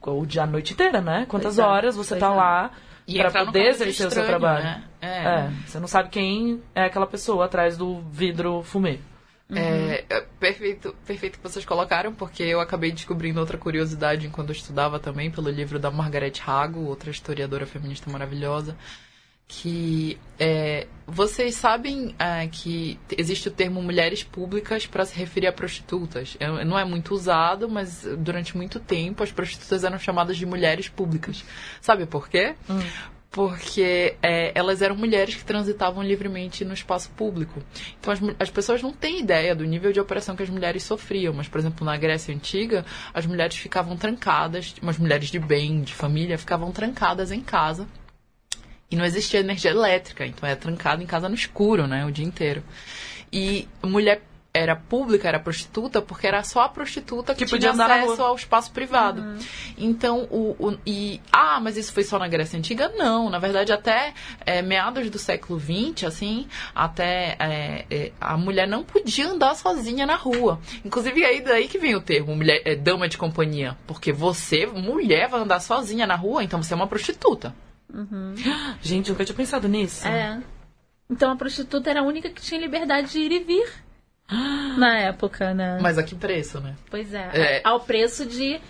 o dia a noite inteira, né? Quantas Pois é, horas você tá é. lá e pra entrar no poder exercer o seu estranho, trabalho. né? É. É, você não sabe quem é aquela pessoa atrás do vidro fumê. É, é perfeito, perfeito que vocês colocaram, porque eu acabei descobrindo outra curiosidade enquanto eu estudava também pelo livro da Margaret Hago, outra historiadora feminista maravilhosa, que é, vocês sabem é, que existe o termo mulheres públicas para se referir a prostitutas. É, não é muito usado, mas durante muito tempo as prostitutas eram chamadas de mulheres públicas. Sabe por quê? porque é, elas eram mulheres que transitavam livremente no espaço público. Então as, as pessoas não têm ideia do nível de opressão que as mulheres sofriam, mas, por exemplo, na Grécia Antiga, as mulheres ficavam trancadas, umas mulheres de bem, de família, ficavam trancadas em casa. E não existia energia elétrica, então era trancada em casa no escuro, né, o dia inteiro. E mulher era pública, era prostituta, porque era só a prostituta que, Que podia tinha acesso ao espaço privado. Então, o, o- e ah, mas isso foi só na Grécia Antiga? Não, na verdade até é, meados do século XX, assim, até é, é, a mulher não podia andar sozinha na rua. Inclusive aí daí que vem o termo mulher, é, dama de companhia, porque você mulher vai andar sozinha na rua, então você é uma prostituta. Gente, eu nunca tinha pensado nisso. É. Então a prostituta era a única que tinha liberdade de ir e vir na época, né? Mas a que preço, né? Pois é, É. ao preço de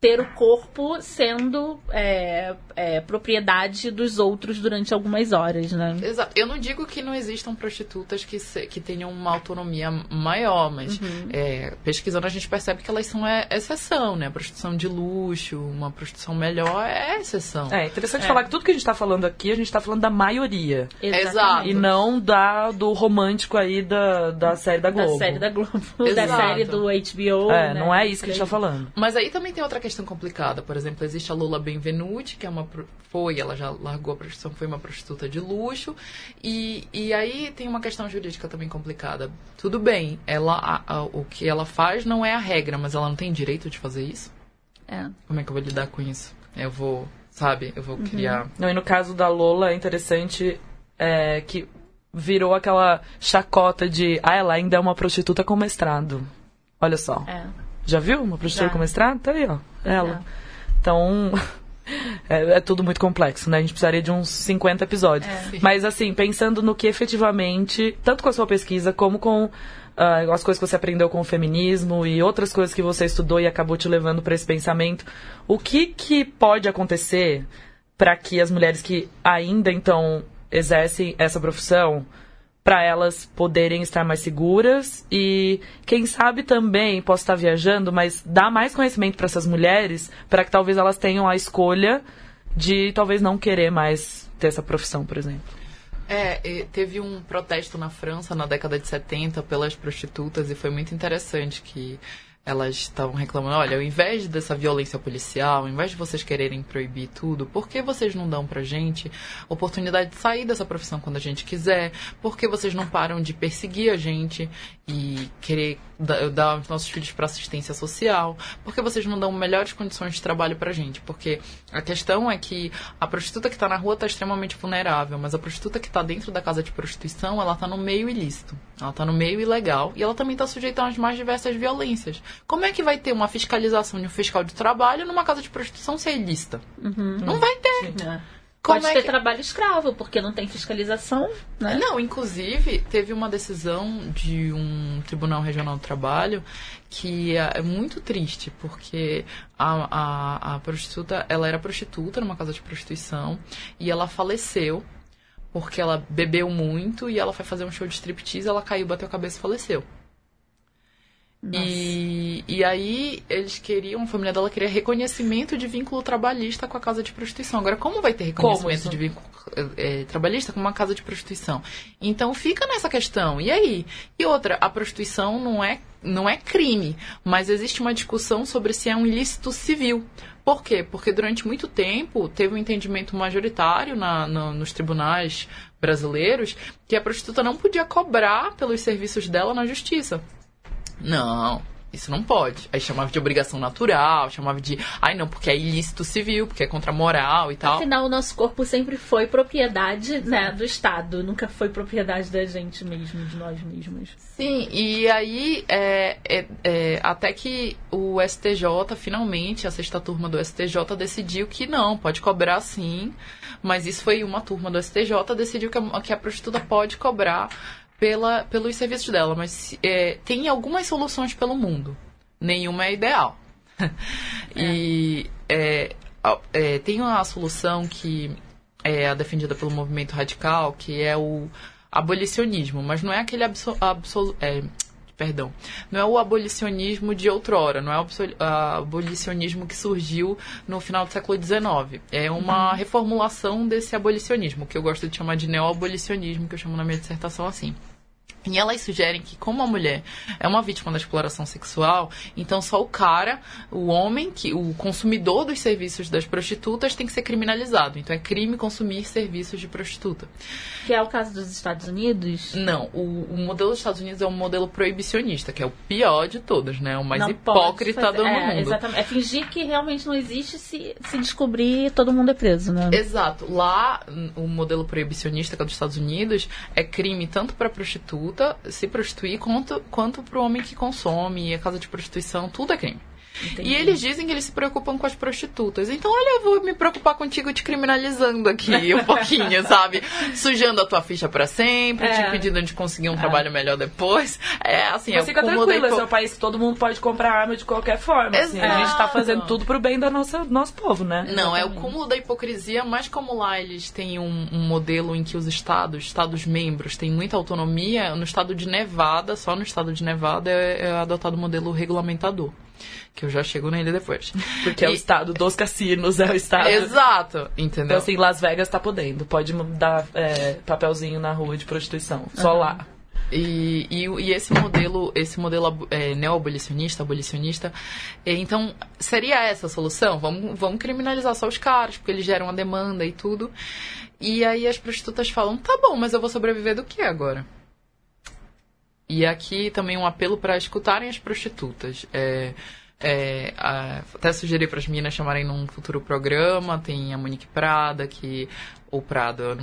ter o corpo sendo é, é, propriedade dos outros durante algumas horas, né? Exato. Eu não digo que não existam prostitutas que, se- que tenham uma autonomia maior, mas Uhum. é, pesquisando a gente percebe que elas são é, exceção, né? A prostituição de luxo, uma prostituição melhor é exceção. É interessante É. falar que tudo que a gente tá falando aqui, a gente tá falando da maioria. Exato. E não da, do romântico aí da, da série da Da Globo. série da Globo, da Exato. série do HBO. É, né? não é isso que a gente tá falando. Mas aí também tem outra questão complicada. Por exemplo, existe a Lola Benvenuti, que é uma foi, ela já largou a prostituição, foi uma prostituta de luxo. E, e aí tem uma questão jurídica também complicada. Tudo bem, ela a- a- o que ela faz não é a regra, mas ela não tem direito de fazer isso. É. Como é que eu vou lidar com isso? Eu vou, sabe, eu vou Uhum. criar. Não, e no caso da Lola é interessante é, que virou aquela chacota de ah, ela ainda é uma prostituta com mestrado. Olha só. É. Já viu uma prostituta Já. com mestrado? Tá aí, ó. Ela. Então, é, é tudo muito complexo, né? A gente precisaria de uns 50 episódios. É. Mas, assim, pensando no que efetivamente, tanto com a sua pesquisa, como com ah, as coisas que você aprendeu com o feminismo e outras coisas que você estudou e acabou te levando para esse pensamento, o que, que pode acontecer para que as mulheres que ainda, então, exercem essa profissão para elas poderem estar mais seguras e quem sabe também posso estar viajando, mas dar mais conhecimento para essas mulheres para que talvez elas tenham a escolha de talvez não querer mais ter essa profissão, por exemplo. É, teve um protesto na França na década de 70 pelas prostitutas e foi muito interessante que elas estavam reclamando, olha, ao invés dessa violência policial, ao invés de vocês quererem proibir tudo, por que vocês não dão pra gente oportunidade de sair dessa profissão quando a gente quiser? Por que vocês não param de perseguir a gente e querer da- dar os nossos filhos para assistência social? Por que vocês não dão melhores condições de trabalho pra gente? Porque a questão é que a prostituta que tá na rua tá extremamente vulnerável, mas a prostituta que tá dentro da casa de prostituição, ela tá no meio ilícito. Ela tá no meio ilegal e ela também tá sujeita às mais diversas violências. Como é que vai ter uma fiscalização de um fiscal de trabalho numa casa de prostituição se é ilícita? Não vai ter. É. Como Pode é ter que- trabalho escravo, porque não tem fiscalização, né? Não, inclusive, teve uma decisão de um Tribunal Regional do Trabalho que é é muito triste, porque a, a, a prostituta, ela era prostituta numa casa de prostituição e ela faleceu porque ela bebeu muito e ela foi fazer um show de striptease, ela caiu, bateu a cabeça e faleceu. E, e aí eles queriam, a família dela queria reconhecimento de vínculo trabalhista com a casa de prostituição. Agora, como vai ter reconhecimento de vínculo eh, trabalhista com uma casa de prostituição? Então fica nessa questão. E aí? E outra, a prostituição não é, não é crime, mas existe uma discussão sobre se é um ilícito civil. Por quê? Porque durante muito tempo teve um entendimento majoritário na, na- nos tribunais brasileiros que a prostituta não podia cobrar pelos serviços dela na justiça. Não, isso não pode. Aí chamava de obrigação natural, chamava de. Ai, não, porque é ilícito civil, porque é contra a moral e tal. Afinal, o nosso corpo sempre foi propriedade né, do Estado, nunca foi propriedade da gente mesmo, de nós mesmos. Sim, e aí é, é- é, até que o STJ, finalmente, a sexta turma do STJ decidiu que não, pode cobrar sim, mas isso foi uma turma do STJ, decidiu que a, que a prostituta pode cobrar pela, pelos serviços dela, mas é, tem algumas soluções pelo mundo, nenhuma é ideal. E é, a- é, tem uma solução que é defendida pelo movimento radical, que é o abolicionismo, mas não é aquele abso, absol- é, perdão, não é o abolicionismo de outrora, não é o abolicionismo que surgiu no final do século XIX. É uma reformulação desse abolicionismo, que eu gosto de chamar de neoabolicionismo, que eu chamo na minha dissertação assim. E elas sugerem que, como a mulher é uma vítima da exploração sexual, então só o cara, o homem, que o consumidor dos serviços das prostitutas tem que ser criminalizado. Então é crime consumir serviços de prostituta. Que é o caso dos Estados Unidos. Não, o, o modelo dos Estados Unidos é um modelo proibicionista, que é o pior de todos, né? O mais Não hipócrita fazer- do é, mundo. Exatamente. É fingir que realmente não existe se, se descobrir todo mundo é preso, né? Exato. Lá, o modelo proibicionista, que é dos Estados Unidos, é crime tanto para prostituta se prostituir quanto, quanto para o homem que consome, a casa de prostituição, tudo é crime. E eles dizem que eles se preocupam com as prostitutas. Então, olha, eu vou me preocupar contigo te criminalizando aqui um pouquinho, sabe? Sujando a tua ficha pra sempre, É. te impedindo de conseguir um trabalho melhor depois. É assim, Mas é fica o cúmulo tranquilo, da esse hipo- é um país que todo mundo pode comprar arma de qualquer forma. assim. A gente tá fazendo tudo pro bem do nosso, nosso povo, né? Não, é o Exatamente. cúmulo da hipocrisia, mas como lá eles têm um, um modelo em que os estados, estados membros, têm muita autonomia, no estado de Nevada, só no estado de Nevada é, é adotado o modelo regulamentador. Que eu já chego nele depois. Porque é o E- estado dos cassinos, é o estado. Exato, entendeu? Então, assim, Las Vegas tá podendo. Pode dar é, papelzinho na rua de prostituição. Só lá. E, e, e esse modelo, esse modelo é, neoabolicionista, abolicionista, é, então seria essa a solução? Vamos, vamos criminalizar só os caras, porque eles geram a demanda e tudo. E aí as prostitutas falam, tá bom, mas eu vou sobreviver do que agora? E aqui também um apelo para escutarem as prostitutas. É, é, até sugeri para as meninas chamarem num futuro programa. Tem a Monique Prada, que. Ou Prada,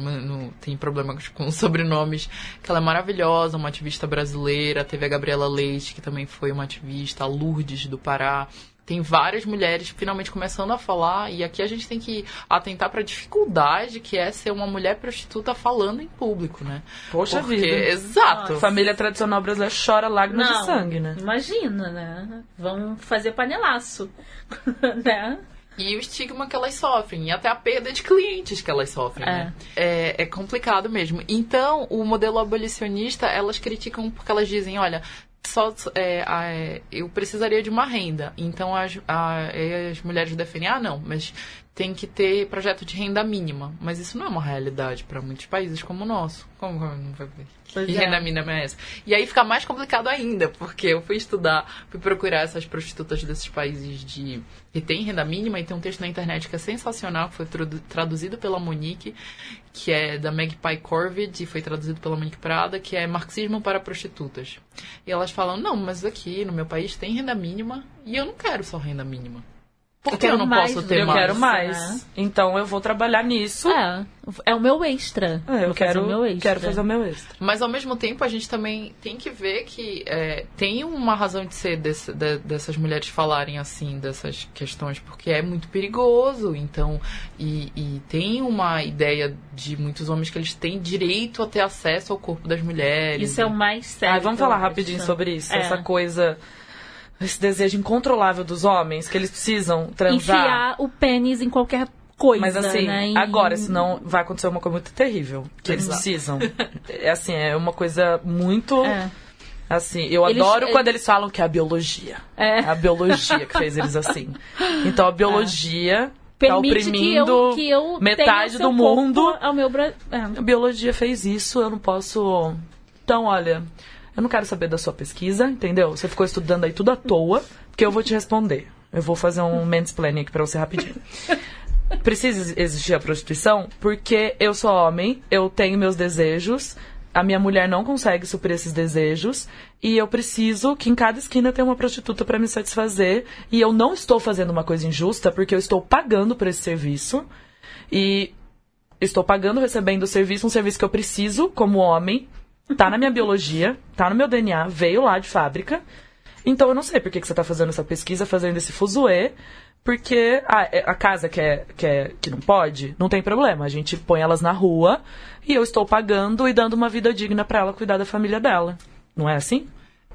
tem problema com sobrenomes. Que ela é maravilhosa, uma ativista brasileira. Teve a Gabriela Leite, que também foi uma ativista. A Lourdes, do Pará. Tem várias mulheres finalmente começando a falar. E aqui a gente tem que atentar para a dificuldade que é ser uma mulher prostituta falando em público, né? Poxa Porque- vida. Exato. Família tradicional brasileira chora lágrimas Não, de sangue, né? imagina, né? Vão fazer panelaço, né? E o estigma que elas sofrem, e até a perda de clientes que elas sofrem, É. né? É, é complicado mesmo. Então, o modelo abolicionista, elas criticam porque elas dizem, olha, só é, é, eu precisaria de uma renda. Então, as, a- as mulheres defendem, ah, não, mas tem que ter projeto de renda mínima. Mas isso não é uma realidade para muitos países como o nosso. Como não vai ver? Pois E é. renda mínima é essa? E aí fica mais complicado ainda, porque eu fui estudar, fui procurar essas prostitutas desses países de que tem renda mínima e tem um texto na internet que é sensacional, que foi tradu- traduzido pela Monique, que é da Magpie Corvid e foi traduzido pela Monique Prada, que é Marxismo para Prostitutas. E elas falam, não, mas aqui no meu país tem renda mínima e eu não quero só renda mínima. Por Eu que eu quero não mais posso ter que Eu mais? quero mais. né? Então eu vou trabalhar nisso. É, é o meu extra. É, eu Vou fazer quero, o meu extra. quero fazer o meu extra. Mas ao mesmo tempo a gente também tem que ver que é, tem uma razão de ser desse- de- dessas mulheres falarem assim dessas questões, porque é muito perigoso. Então, e, e tem uma ideia de muitos homens que eles têm direito a ter acesso ao corpo das mulheres. Isso é o mais sério. Ah, vamos eu falar acho. rapidinho sobre isso. É. Essa coisa, esse desejo incontrolável dos homens, que eles precisam transar. Enfiar o pênis em qualquer coisa, Mas assim, né? Agora, senão vai acontecer uma coisa muito terrível. Que eles Exato. precisam. É assim, é uma coisa muito. É. Assim, eu Eles- adoro eles- quando eles falam que é a biologia. É. A biologia que fez eles assim. Então a biologia tá Permite que eu, oprimindo que eu metade do mundo. Ao meu bra... é. A biologia fez isso, eu não posso. Então, olha, eu não quero saber da sua pesquisa, entendeu? Você ficou estudando aí tudo à toa, porque eu vou te responder. Eu vou fazer um mansplaining aqui pra você rapidinho. Precisa existir a prostituição porque eu sou homem, eu tenho meus desejos, a minha mulher não consegue suprir esses desejos e eu preciso que em cada esquina tenha uma prostituta para me satisfazer e eu não estou fazendo uma coisa injusta porque eu estou pagando por esse serviço e estou pagando, recebendo o serviço, um serviço que eu preciso como homem, tá na minha biologia, tá no meu DNA, veio lá de fábrica. Então eu não sei por que, que você tá fazendo essa pesquisa, fazendo esse fuzuê, porque a, a casa que, é, que, é, que não pode, não tem problema. A gente põe elas na rua e eu estou pagando e dando uma vida digna pra ela cuidar da família dela. Não é assim?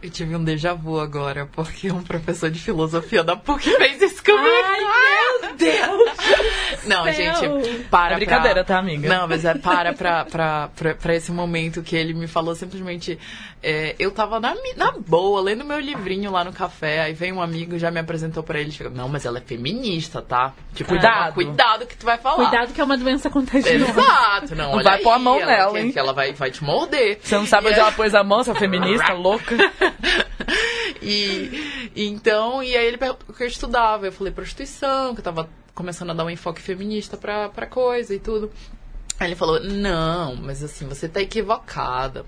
Eu tive um déjà vu agora, porque um professor de filosofia da PUC fez isso comigo. Ai, meu Deus! Não, céu! gente, para É brincadeira, pra... tá, amiga? Não, mas é para pra, pra, pra, pra esse momento que ele me falou simplesmente. é, eu tava na, na boa, lendo meu livrinho lá no café, aí veio um amigo já me apresentou pra ele. Chegou, não, mas ela é feminista, tá? Tipo, Cuidado. Cuidado que tu vai falar. Cuidado que é uma doença contagiosa. Exato, não, Não olha vai pôr a mão ela nela, hein? Que ela vai, vai te morder. Você não sabe E onde é- ela pôs a mão, essa feminista louca? e então, e aí ele perguntou o que eu estudava. Eu falei prostituição, que eu tava começando a dar um enfoque feminista pra, pra coisa e tudo. Aí ele falou: Não, mas assim, você tá equivocada.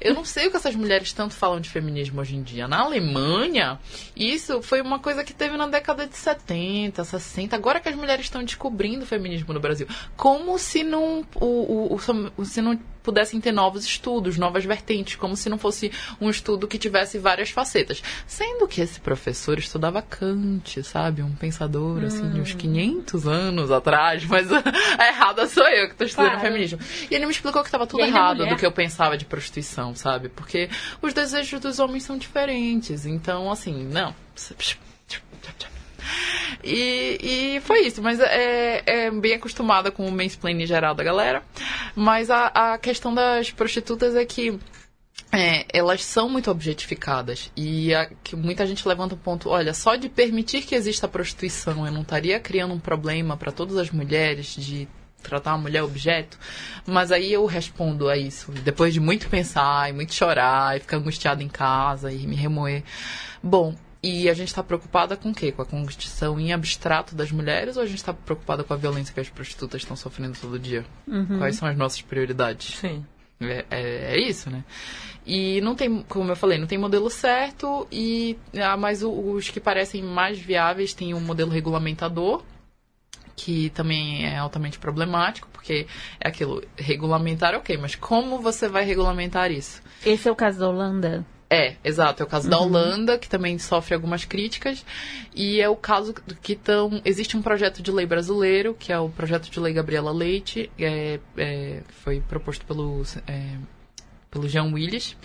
Eu não sei o que essas mulheres tanto falam de feminismo hoje em dia. Na Alemanha, isso foi uma coisa que teve na década de 70, 60. Agora que as mulheres estão descobrindo o feminismo no Brasil. Como se não, o, o, o- se não pudessem ter novos estudos, novas vertentes, como se não fosse um estudo que tivesse várias facetas. Sendo que esse professor estudava Kant, sabe? Um pensador, hum. assim, de uns 500 anos atrás, mas a errada sou eu que estou estudando claro. feminismo. E ele me explicou que estava tudo é errado do que eu pensava de prostituição, sabe? Porque os desejos dos homens são diferentes. Então, assim, não. E, e foi isso, mas é, é bem acostumada com o mansplaining geral da galera. Mas a, a questão das prostitutas é que é, elas são muito objetificadas e a, muita gente levanta o ponto, olha, só de permitir que exista a prostituição, eu não estaria criando um problema para todas as mulheres de tratar a mulher objeto, mas aí eu respondo a isso depois de muito pensar e muito chorar e ficar angustiada em casa e me remoer. Bom, e a gente está preocupada com o quê? Com a condição em abstrato das mulheres ou a gente está preocupada com a violência que as prostitutas estão sofrendo todo dia? Uhum. Quais são as nossas prioridades? Sim. É, é, é, isso, né? E não tem, como eu falei, não tem modelo certo, e ah, mas os que parecem mais viáveis têm um modelo regulamentador, que também é altamente problemático, porque é aquilo, regulamentar ok, mas como você vai regulamentar isso? Esse é o caso da Holanda? É, exato. É o caso uhum. da Holanda, que também sofre algumas críticas. E é o caso que estão. Existe um projeto de lei brasileiro, que é o projeto de lei Gabriela Leite, é, é, foi proposto pelo, é, pelo Jean Willis.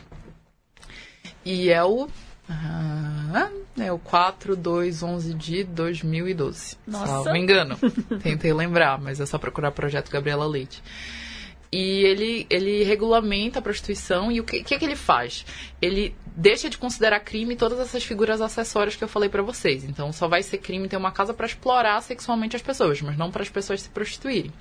E é o. Ah, é o 4211 de 2012. Nossa. Salvo engano. Tentei lembrar, mas é só procurar projeto Gabriela Leite. E ele, ele regulamenta a prostituição e o que, que, que ele faz? Ele deixa de considerar crime todas essas figuras acessórias que eu falei para vocês. Então só vai ser crime ter uma casa para explorar sexualmente as pessoas, mas não para as pessoas se prostituírem.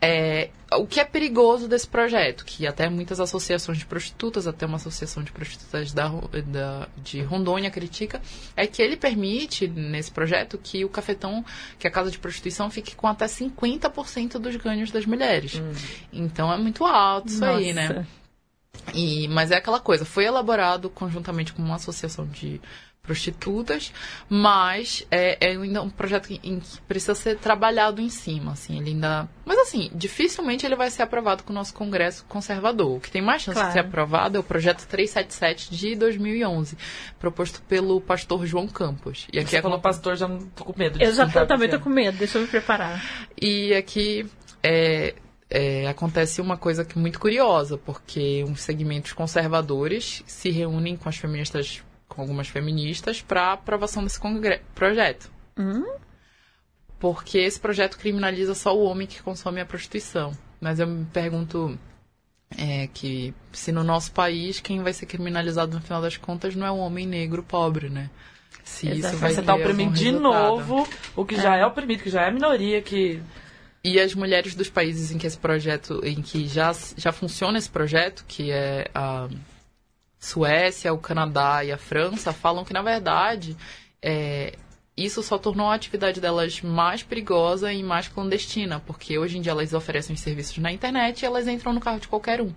É, o que é perigoso desse projeto, que até muitas associações de prostitutas, até uma associação de prostitutas da, da, de Rondônia critica, é que ele permite, nesse projeto, que o cafetão, que a casa de prostituição fique com até 50% dos ganhos das mulheres. Hum. Então é muito alto isso Nossa. aí, né? E, mas é aquela coisa, foi elaborado conjuntamente com uma associação de prostitutas, mas é, é ainda um projeto que, em que precisa ser trabalhado em cima, assim, ele ainda... Mas assim, dificilmente ele vai ser aprovado com o nosso Congresso Conservador. O que tem mais chance claro. de ser aprovado é o projeto 377 de 2011, proposto pelo pastor João Campos. E aqui Você é falou pastor, já não tô com medo. Eu já também tô com medo, deixa eu me preparar. E aqui... É, é, acontece uma coisa que é muito curiosa, porque uns segmentos conservadores se reúnem com as feministas com algumas feministas para aprovação desse projeto. Hum? Porque esse projeto criminaliza só o homem que consome a prostituição. Mas eu me pergunto é, que se no nosso país quem vai ser criminalizado no final das contas não é o homem negro pobre, né? Se Exato. isso vai Você tá oprimindo de novo o que é. já é oprimido, que já é a minoria que e as mulheres dos países em que esse projeto, em que já, já funciona esse projeto, que é a Suécia, o Canadá e a França falam que, na verdade, é, isso só tornou a atividade delas mais perigosa e mais clandestina, porque hoje em dia elas oferecem os serviços na internet e elas entram no carro de qualquer um.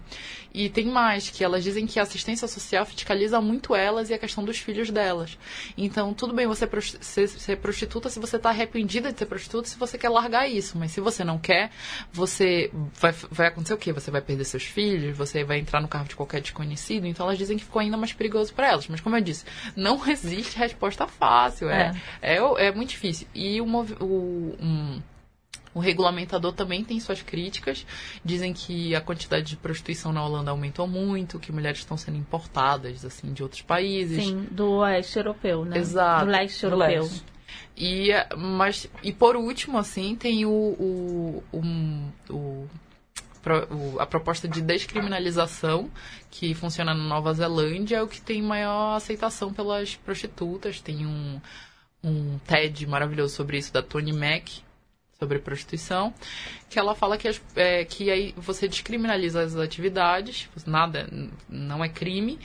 E tem mais, que elas dizem que a assistência social fiscaliza muito elas e a questão dos filhos delas. Então, tudo bem você ser, ser prostituta se você está arrependida de ser prostituta, se você quer largar isso. Mas se você não quer, você vai, vai acontecer o quê? Você vai perder seus filhos, você vai entrar no carro de qualquer desconhecido. Então, elas dizem que ficou ainda mais perigoso para elas. Mas, como eu disse, não existe resposta fácil. É, é. É, é muito difícil. E o, o um, o regulamentador também tem suas críticas. Dizem que a quantidade de prostituição na Holanda aumentou muito, que mulheres estão sendo importadas assim de outros países. Sim, do oeste europeu, né? Exato. Do leste europeu. Do leste. E, mas, e por último, assim, tem o, o, o, o a proposta de descriminalização que funciona na Nova Zelândia é o que tem maior aceitação pelas prostitutas. Tem um, um TED maravilhoso sobre isso da Tony Mack, sobre prostituição, que ela fala que, é, que aí você descriminaliza as atividades, nada não é crime,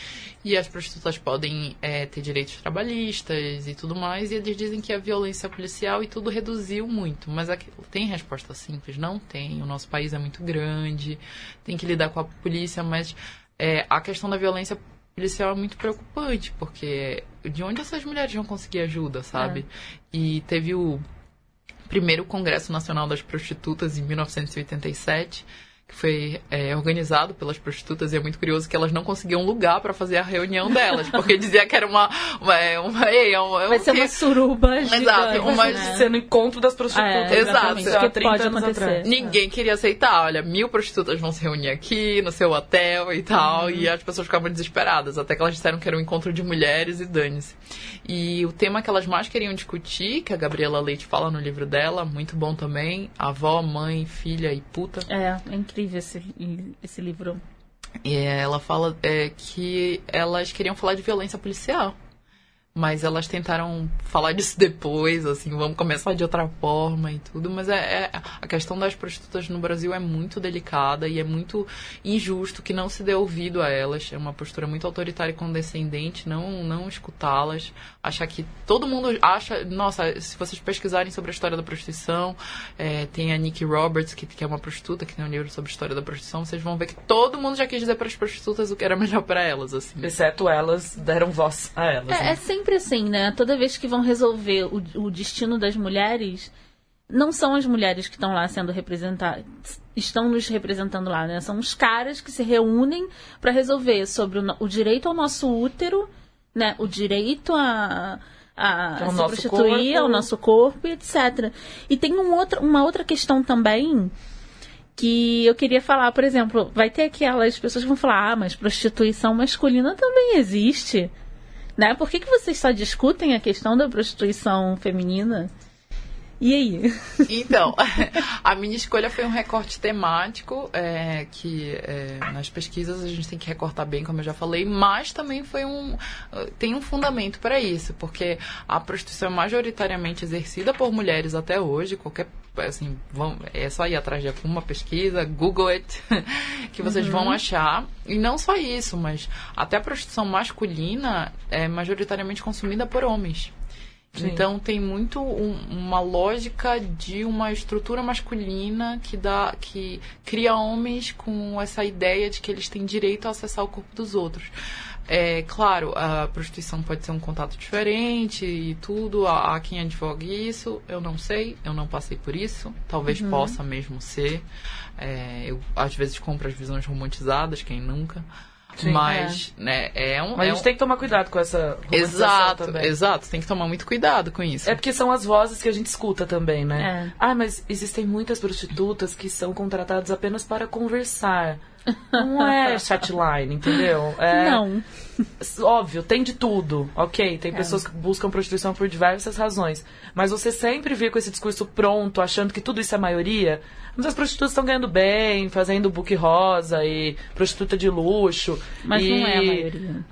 e as prostitutas podem é, ter direitos trabalhistas e tudo mais, e eles dizem que a violência policial e tudo reduziu muito. Mas aqui, tem resposta simples? Não tem. O nosso país é muito grande, tem que lidar com a polícia, mas é, a questão da violência policial é muito preocupante, porque de onde essas mulheres vão conseguir ajuda, sabe? É. E teve o primeiro Congresso Nacional das Prostitutas, em 1987, que foi é, organizado pelas prostitutas e é muito curioso que elas não conseguiam lugar para fazer a reunião delas, porque dizia que era uma uma, é, uma, é, uma vai ser uma suruba Exato, uma né? sendo encontro das prostitutas. É, exato. Que pode acontecer. Atrás. Ninguém queria aceitar, olha, mil prostitutas vão se reunir aqui no seu hotel e tal, uhum. e as pessoas ficavam desesperadas, até que elas disseram que era um encontro de mulheres e dane-se. E o tema que elas mais queriam discutir, que a Gabriela Leite fala no livro dela, muito bom também, avó, mãe, filha e puta. É, é incrível esse, esse livro. E ela fala é, que elas queriam falar de violência policial. Mas elas tentaram falar disso depois, assim, vamos começar de outra forma e tudo. Mas é, é, a questão das prostitutas no Brasil é muito delicada e é muito injusto que não se dê ouvido a elas. É uma postura muito autoritária e condescendente, não, não escutá-las. Achar que todo mundo acha. Nossa, se vocês pesquisarem sobre a história da prostituição, é, tem a Nikki Roberts, que, que é uma prostituta, que tem um livro sobre a história da prostituição, vocês vão ver que todo mundo já quis dizer para as prostitutas o que era melhor para elas, assim. Exceto elas deram voz a elas. É, né? é sempre sempre assim, né? Toda vez que vão resolver o, o destino das mulheres, não são as mulheres que estão lá sendo representadas, estão nos representando lá, né? São os caras que se reúnem para resolver sobre o, o, direito ao nosso útero, né? O direito a, a, a se prostituir, corpo. ao nosso corpo, etc. E tem um outro, uma outra questão também que eu queria falar, por exemplo, vai ter aquelas pessoas que vão falar, ah, mas prostituição masculina também existe. Né? Por que, que vocês só discutem a questão da prostituição feminina? E aí? Então, a minha escolha foi um recorte temático, é, que é, nas pesquisas a gente tem que recortar bem, como eu já falei, mas também foi um. tem um fundamento para isso, porque a prostituição é majoritariamente exercida por mulheres até hoje, qualquer. Assim, vão, é só ir atrás de alguma pesquisa, Google it, que vocês uhum. vão achar. E não só isso, mas até a prostituição masculina é majoritariamente consumida por homens. Sim. Então tem muito um, uma lógica de uma estrutura masculina que dá que cria homens com essa ideia de que eles têm direito a acessar o corpo dos outros. É claro, a prostituição pode ser um contato diferente e tudo. Há, há quem advogue isso. Eu não sei, eu não passei por isso. Talvez uhum. possa mesmo ser. É, eu às vezes compro as visões romantizadas, quem nunca. Sim, mas, é. né, é um. Mas é a gente um... tem que tomar cuidado com essa Exato, também. exato. Tem que tomar muito cuidado com isso. É porque são as vozes que a gente escuta também, né? É. Ah, mas existem muitas prostitutas que são contratadas apenas para conversar. Não é chatline, entendeu? É, não. Óbvio, tem de tudo, ok? Tem é. pessoas que buscam prostituição por diversas razões. Mas você sempre vê com esse discurso pronto, achando que tudo isso é maioria. Mas as prostitutas estão ganhando bem, fazendo book rosa e prostituta de luxo. Mas e... não é a maioria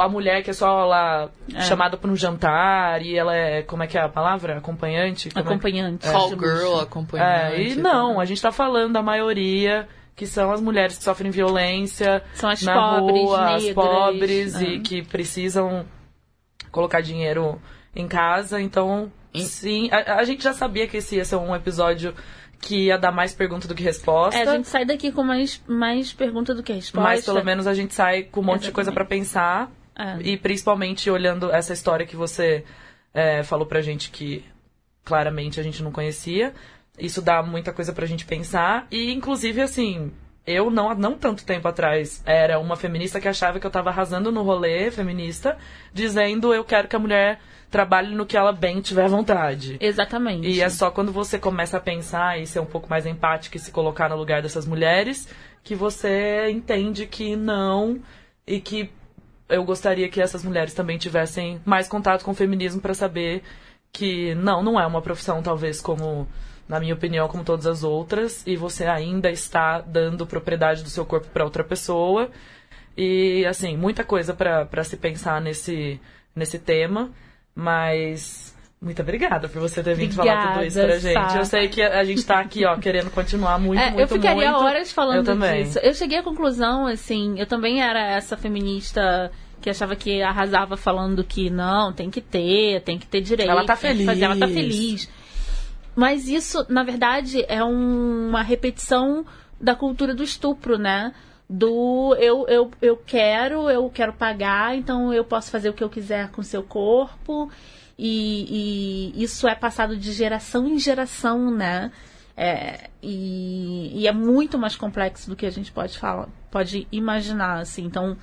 a mulher que é só lá é. chamada para um jantar e ela é, como é que é a palavra? Acompanhante? Como acompanhante. É? Call girl, acompanhante. É, e não, a gente está falando da maioria que são as mulheres que sofrem violência são as na pobres, rua, negras, as pobres uhum. e que precisam colocar dinheiro em casa. Então, sim, a, a, gente já sabia que esse ia ser um episódio que ia dar mais pergunta do que resposta. É, a gente sai daqui com mais, mais pergunta do que resposta. Mas pelo menos a gente sai com um monte Exatamente. de coisa para pensar. É. E principalmente olhando essa história que você é, falou pra gente que claramente a gente não conhecia. Isso dá muita coisa pra gente pensar. E, inclusive, assim, eu não, não tanto tempo atrás era uma feminista que achava que eu tava arrasando no rolê feminista, dizendo eu quero que a mulher trabalhe no que ela bem tiver vontade. Exatamente. E é só quando você começa a pensar e ser um pouco mais empática e se colocar no lugar dessas mulheres que você entende que não e que eu gostaria que essas mulheres também tivessem mais contato com o feminismo para saber que não, não é uma profissão talvez como na minha opinião, como todas as outras, e você ainda está dando propriedade do seu corpo para outra pessoa. E, assim, muita coisa para se pensar nesse, nesse tema, mas. Muito obrigada por você ter vindo obrigada, falar tudo isso pra gente. Sá. Eu sei que a gente tá aqui, ó, querendo continuar muito, é, muito, Eu ficaria muito. horas falando eu disso. Eu cheguei à conclusão, assim, eu também era essa feminista que achava que arrasava falando que não, tem que ter, tem que ter direito. Ela tá feliz. Fazer, ela tá feliz. Mas isso, na verdade, é um, uma repetição da cultura do estupro, né? Do eu, eu, eu quero, eu quero pagar, então eu posso fazer o que eu quiser com seu corpo. E, e isso é passado de geração em geração, né? É, e, e é muito mais complexo do que a gente pode falar, pode imaginar, assim. Então,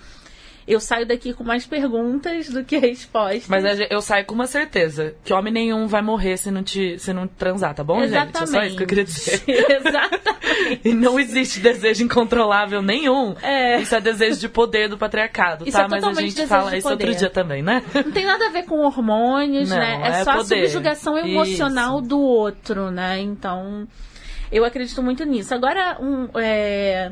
eu saio daqui com mais perguntas do que respostas. Mas eu saio com uma certeza, que homem nenhum vai morrer se não, te, se não transar, tá bom, Exatamente. gente? É só isso que eu queria dizer. Exatamente. E não existe desejo incontrolável nenhum. É. Isso é desejo de poder do patriarcado, Isso tá? é Mas a gente fala isso outro dia também, né? Não tem nada a ver com hormônios, Não, né? É, é só a poder. subjugação emocional Isso. do outro, né? Então, eu acredito muito nisso. Agora, um, é,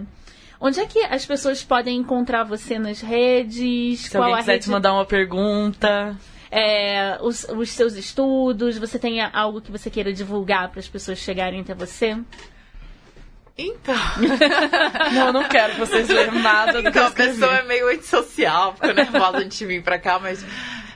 onde é que as pessoas podem encontrar você nas redes? Se Qual alguém a quiser rede? te mandar uma pergunta. é, os, os seus estudos? Você tem algo que você queira divulgar para as pessoas chegarem até você? Então, Não, eu não quero que vocês leiam nada do que então eu a pessoa é meio antissocial, fica nervosa antes de vir pra cá, mas.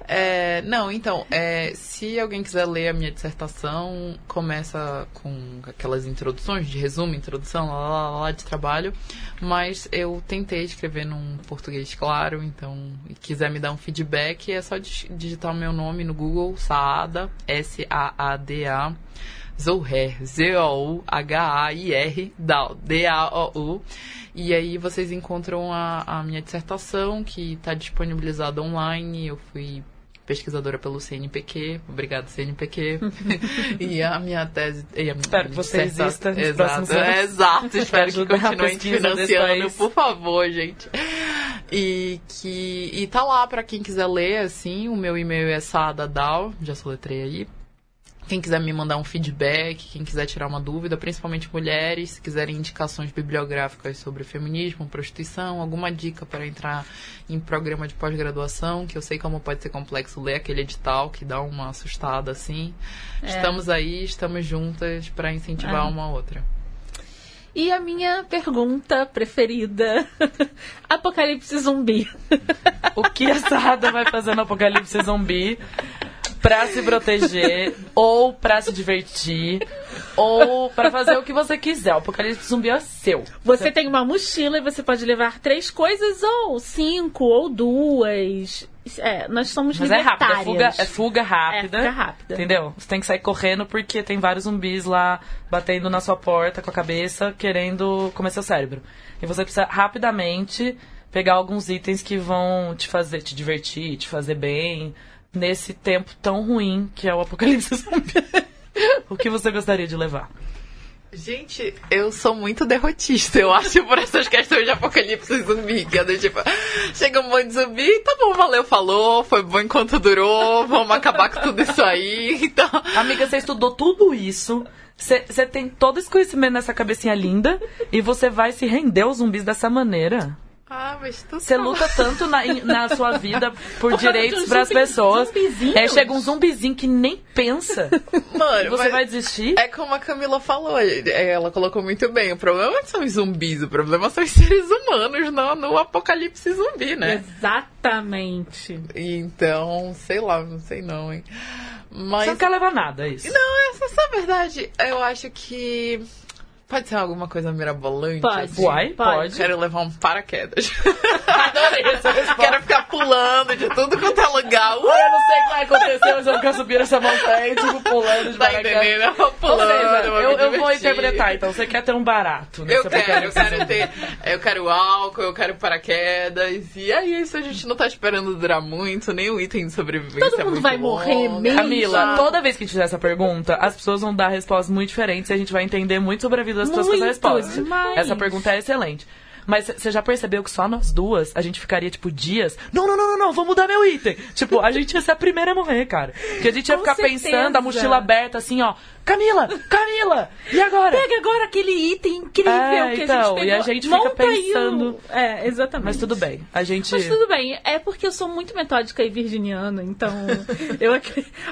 É, não, então, é, se alguém quiser ler a minha dissertação, começa com aquelas introduções de resumo, introdução, lá, lá, lá, de trabalho, mas eu tentei escrever num português claro, então, e quiser me dar um feedback, é só dig- digitar o meu nome no Google, Saada, S-A-A-D-A, Zoher, Z-O-U-H-A-I-R, Dao, D-A-O-U. E aí vocês encontram a, a minha dissertação, que está disponibilizada online. Eu fui pesquisadora pelo CNPq, obrigado CNPq. e a minha tese... E a minha Espero que você exista nos exato, próximos anos. exato, espero que continuem financiando, por favor, gente. E que e tá lá pra quem quiser ler, assim, o meu e-mail é saadadal, já soletrei aí. Quem quiser me mandar um feedback, quem quiser tirar uma dúvida, principalmente mulheres, se quiserem indicações bibliográficas sobre feminismo, prostituição, alguma dica para entrar em programa de pós-graduação, que eu sei como pode ser complexo ler aquele edital que dá uma assustada assim. Estamos aí, estamos juntas para incentivar É. uma outra. E a minha pergunta preferida: Apocalipse zumbi. O que a Sada vai fazer no apocalipse zumbi pra se proteger, ou pra se divertir, ou pra fazer o que você quiser. O apocalipse zumbi é seu. Você tem uma mochila e você pode levar três coisas, ou cinco, ou duas. É, nós somos Mas é rápido, é fuga, é fuga rápida. É fuga rápida. Entendeu? Você tem que sair correndo porque tem vários zumbis lá batendo na sua porta com a cabeça, querendo comer seu cérebro. E você precisa rapidamente pegar alguns itens que vão te fazer te divertir, te fazer bem nesse tempo tão ruim que é o apocalipse zumbi. o que você gostaria de levar? Gente, eu sou muito derrotista, eu acho, por essas questões de apocalipse zumbi, que é do tipo, chega um monte de zumbi, tá bom, valeu, falou, foi bom enquanto durou, vamos acabar com tudo isso aí, então... Amiga, você estudou tudo isso. Você você tem todo esse conhecimento nessa cabecinha linda e você vai se render aos zumbis dessa maneira. Ah, mas tu Você luta tanto na, na sua vida por direitos para as pessoas. zumbizinhos. É, chega um zumbizinho que nem pensa. Mano, Você vai desistir? é como a Camila falou, ela colocou muito bem, o problema não são os zumbis, o problema são os seres humanos no, no apocalipse zumbi, né? Exatamente. Então, sei lá, não sei não, hein. Você Mas... não quer levar nada, é isso. Não, essa, essa é a verdade. Eu acho que pode ser alguma coisa mirabolante. Pode. assim. Uai, pode. Quero levar um paraquedas. Adorei essa resposta. Quero ficar pulando de tudo quanto é lugar. Uh, Eu não sei o que vai acontecer, mas eu não quero subir essa montanha e tipo pulando de tá paraquedas. entendendo? Eu vou Ou pulando. seja, vou eu, me eu vou interpretar, então. Você quer ter um barato nesse Eu quero, eu quero ter. Eu quero álcool, eu quero paraquedas. E é isso, a gente não tá esperando durar muito, nem o item de sobrevivência. Todo mundo vai longo. morrer mesmo. Camila, toda vez que a gente fizer essa pergunta, as pessoas vão dar respostas muito diferentes e a gente vai entender muito sobre a vida das pessoas com essa resposta. demais. Essa pergunta é excelente. Mas você já percebeu que só nós duas a gente ficaria, tipo, dias. Não, não, não, não, não, vou mudar meu item. Tipo, a gente ia ser a primeira a morrer, cara. Porque a gente ia Com ficar certeza. pensando, a mochila aberta, assim, ó. Camila! Camila! E agora? Pega agora aquele item incrível É, que então, a gente pegou. e a gente fica pensando- É, exatamente. Mas tudo bem. A gente. Mas tudo bem, é porque eu sou muito metódica e virginiana, então eu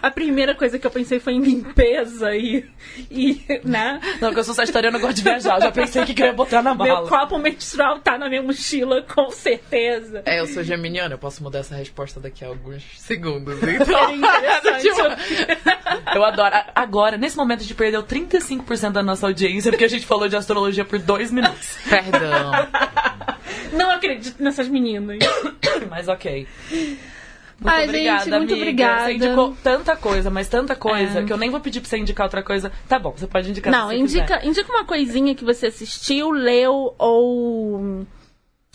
a primeira coisa que eu pensei foi em limpeza e, e né? Não, porque eu sou sagitariana, eu gosto de viajar. Eu já pensei que queria botar na Meu mala. copo menstrual tá na minha mochila, com certeza. É, eu sou geminiana, eu posso mudar essa resposta daqui a alguns segundos. Então, Seria interessante. tipo, Eu adoro. Agora, nesse momento, a gente perdeu 35% da nossa audiência porque a gente falou de astrologia por dois minutos. Perdão. Não acredito nessas meninas. Mas ok. Muito Ai, obrigada, gente, muito amiga. obrigada. Você indicou tanta coisa, mas tanta coisa, É. que eu nem vou pedir pra você indicar outra coisa. Tá bom, você pode indicar Não, se você quiser. indica, indica uma coisinha que você assistiu, leu ou.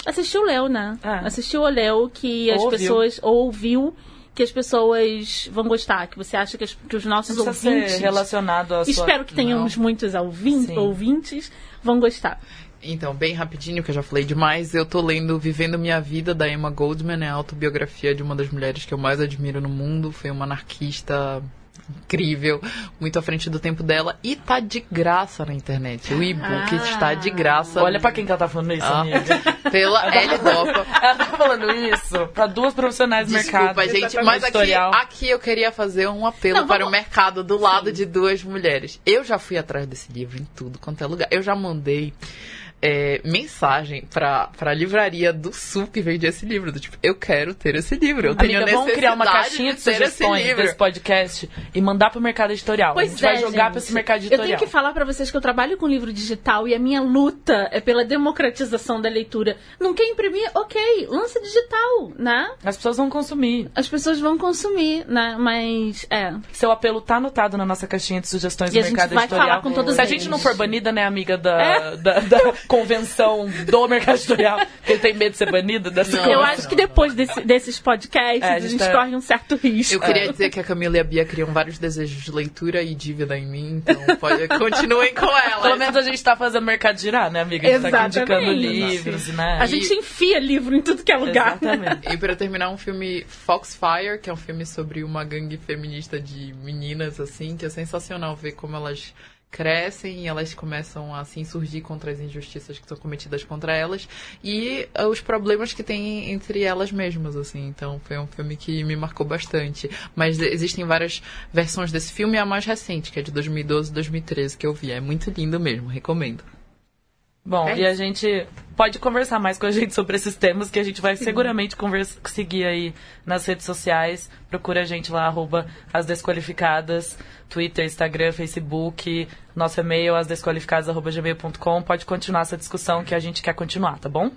Assistiu, leu, né? Ah. Assistiu ou leu que as Ou ouviu. pessoas. Ou ouviu que as pessoas vão gostar, que você acha que, as- que os nossos Não ouvintes. ser relacionado à sua... Espero que tenhamos muitos ouvin- Sim. ouvintes, vão gostar. Então, bem rapidinho, que eu já falei demais, eu tô lendo Vivendo Minha Vida, da Emma Goldman, é a autobiografia de uma das mulheres que eu mais admiro no mundo, foi uma anarquista incrível, muito à frente do tempo dela, e tá de graça na internet. O e-book Ah. está de graça. Olha pra quem que ela tá falando isso, Ah. amiga. Pela L Dopa. Ela tá falando isso pra duas profissionais do mercado. Desculpa, gente, mas aqui, aqui eu queria fazer um apelo Não, para vamos- o mercado do lado de duas mulheres. Eu já fui atrás desse livro em tudo quanto é lugar. Eu já mandei é, mensagem pra, pra livraria do Sul que vende esse livro. Do tipo, eu quero ter esse livro. Eu tenho Amiga, vamos criar uma necessidade caixinha de esse sugestões desse podcast e mandar pro mercado editorial. a gente vai jogar gente. pra esse mercado Eu editorial. tenho que falar pra vocês que eu trabalho com livro digital e a minha luta é pela democratização da leitura. Não quer imprimir? Ok, lança digital, né? As pessoas vão consumir. As pessoas vão consumir, né? Mas, é. Seu apelo tá anotado na nossa caixinha de sugestões E do a gente mercado vai editorial. falar com todos Se a gente não for banida, né, amiga da, É. da, da convenção do mercado editorial, que ele tem medo de ser banido dessa Não. convenção. Eu acho que depois desse- desses podcasts, É, a a gente gente tá- corre um certo risco. Eu queria dizer que a Camila e a Bia criam vários desejos de leitura e dívida em mim, então pode, continuem com ela. Pelo menos a gente tá fazendo o mercado girar, né, amiga? A gente tá aqui indicando Exatamente. livros, né? A gente enfia livro em tudo que é lugar. né? Exatamente. E pra terminar, um filme Foxfire, que é um filme sobre uma gangue feminista de meninas, assim, que é sensacional ver como elas crescem e elas começam a se insurgir contra as injustiças que são cometidas contra elas e eh, os problemas que tem entre elas mesmas, assim. Então foi um filme que me marcou bastante. Mas existem várias versões desse filme, e a mais recente, que é de 2012 2013, que eu vi. É muito lindo mesmo, recomendo. Bom, É e a gente pode conversar mais com a gente sobre esses temas que a gente vai seguramente conversa, seguir aí nas redes sociais. Procura a gente lá, arroba as desqualificadas, Twitter, Instagram, Facebook, nosso e-mail, asdesqualificadas.gmail.com. Pode continuar essa discussão que a gente quer continuar, tá bom?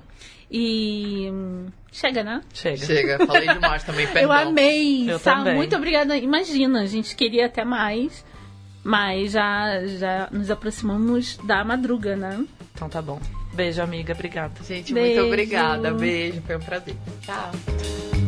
E. hum, Chega, né? Chega. Chega, falei demais também, perdão. Eu amei, Eu Sal. Muito obrigada. Imagina, a gente queria até mais, mas já, já nos aproximamos da madruga, né? Então tá bom. Beijo, amiga. Obrigada. Gente, Beijo. muito obrigada. Beijo, foi um prazer. Tchau.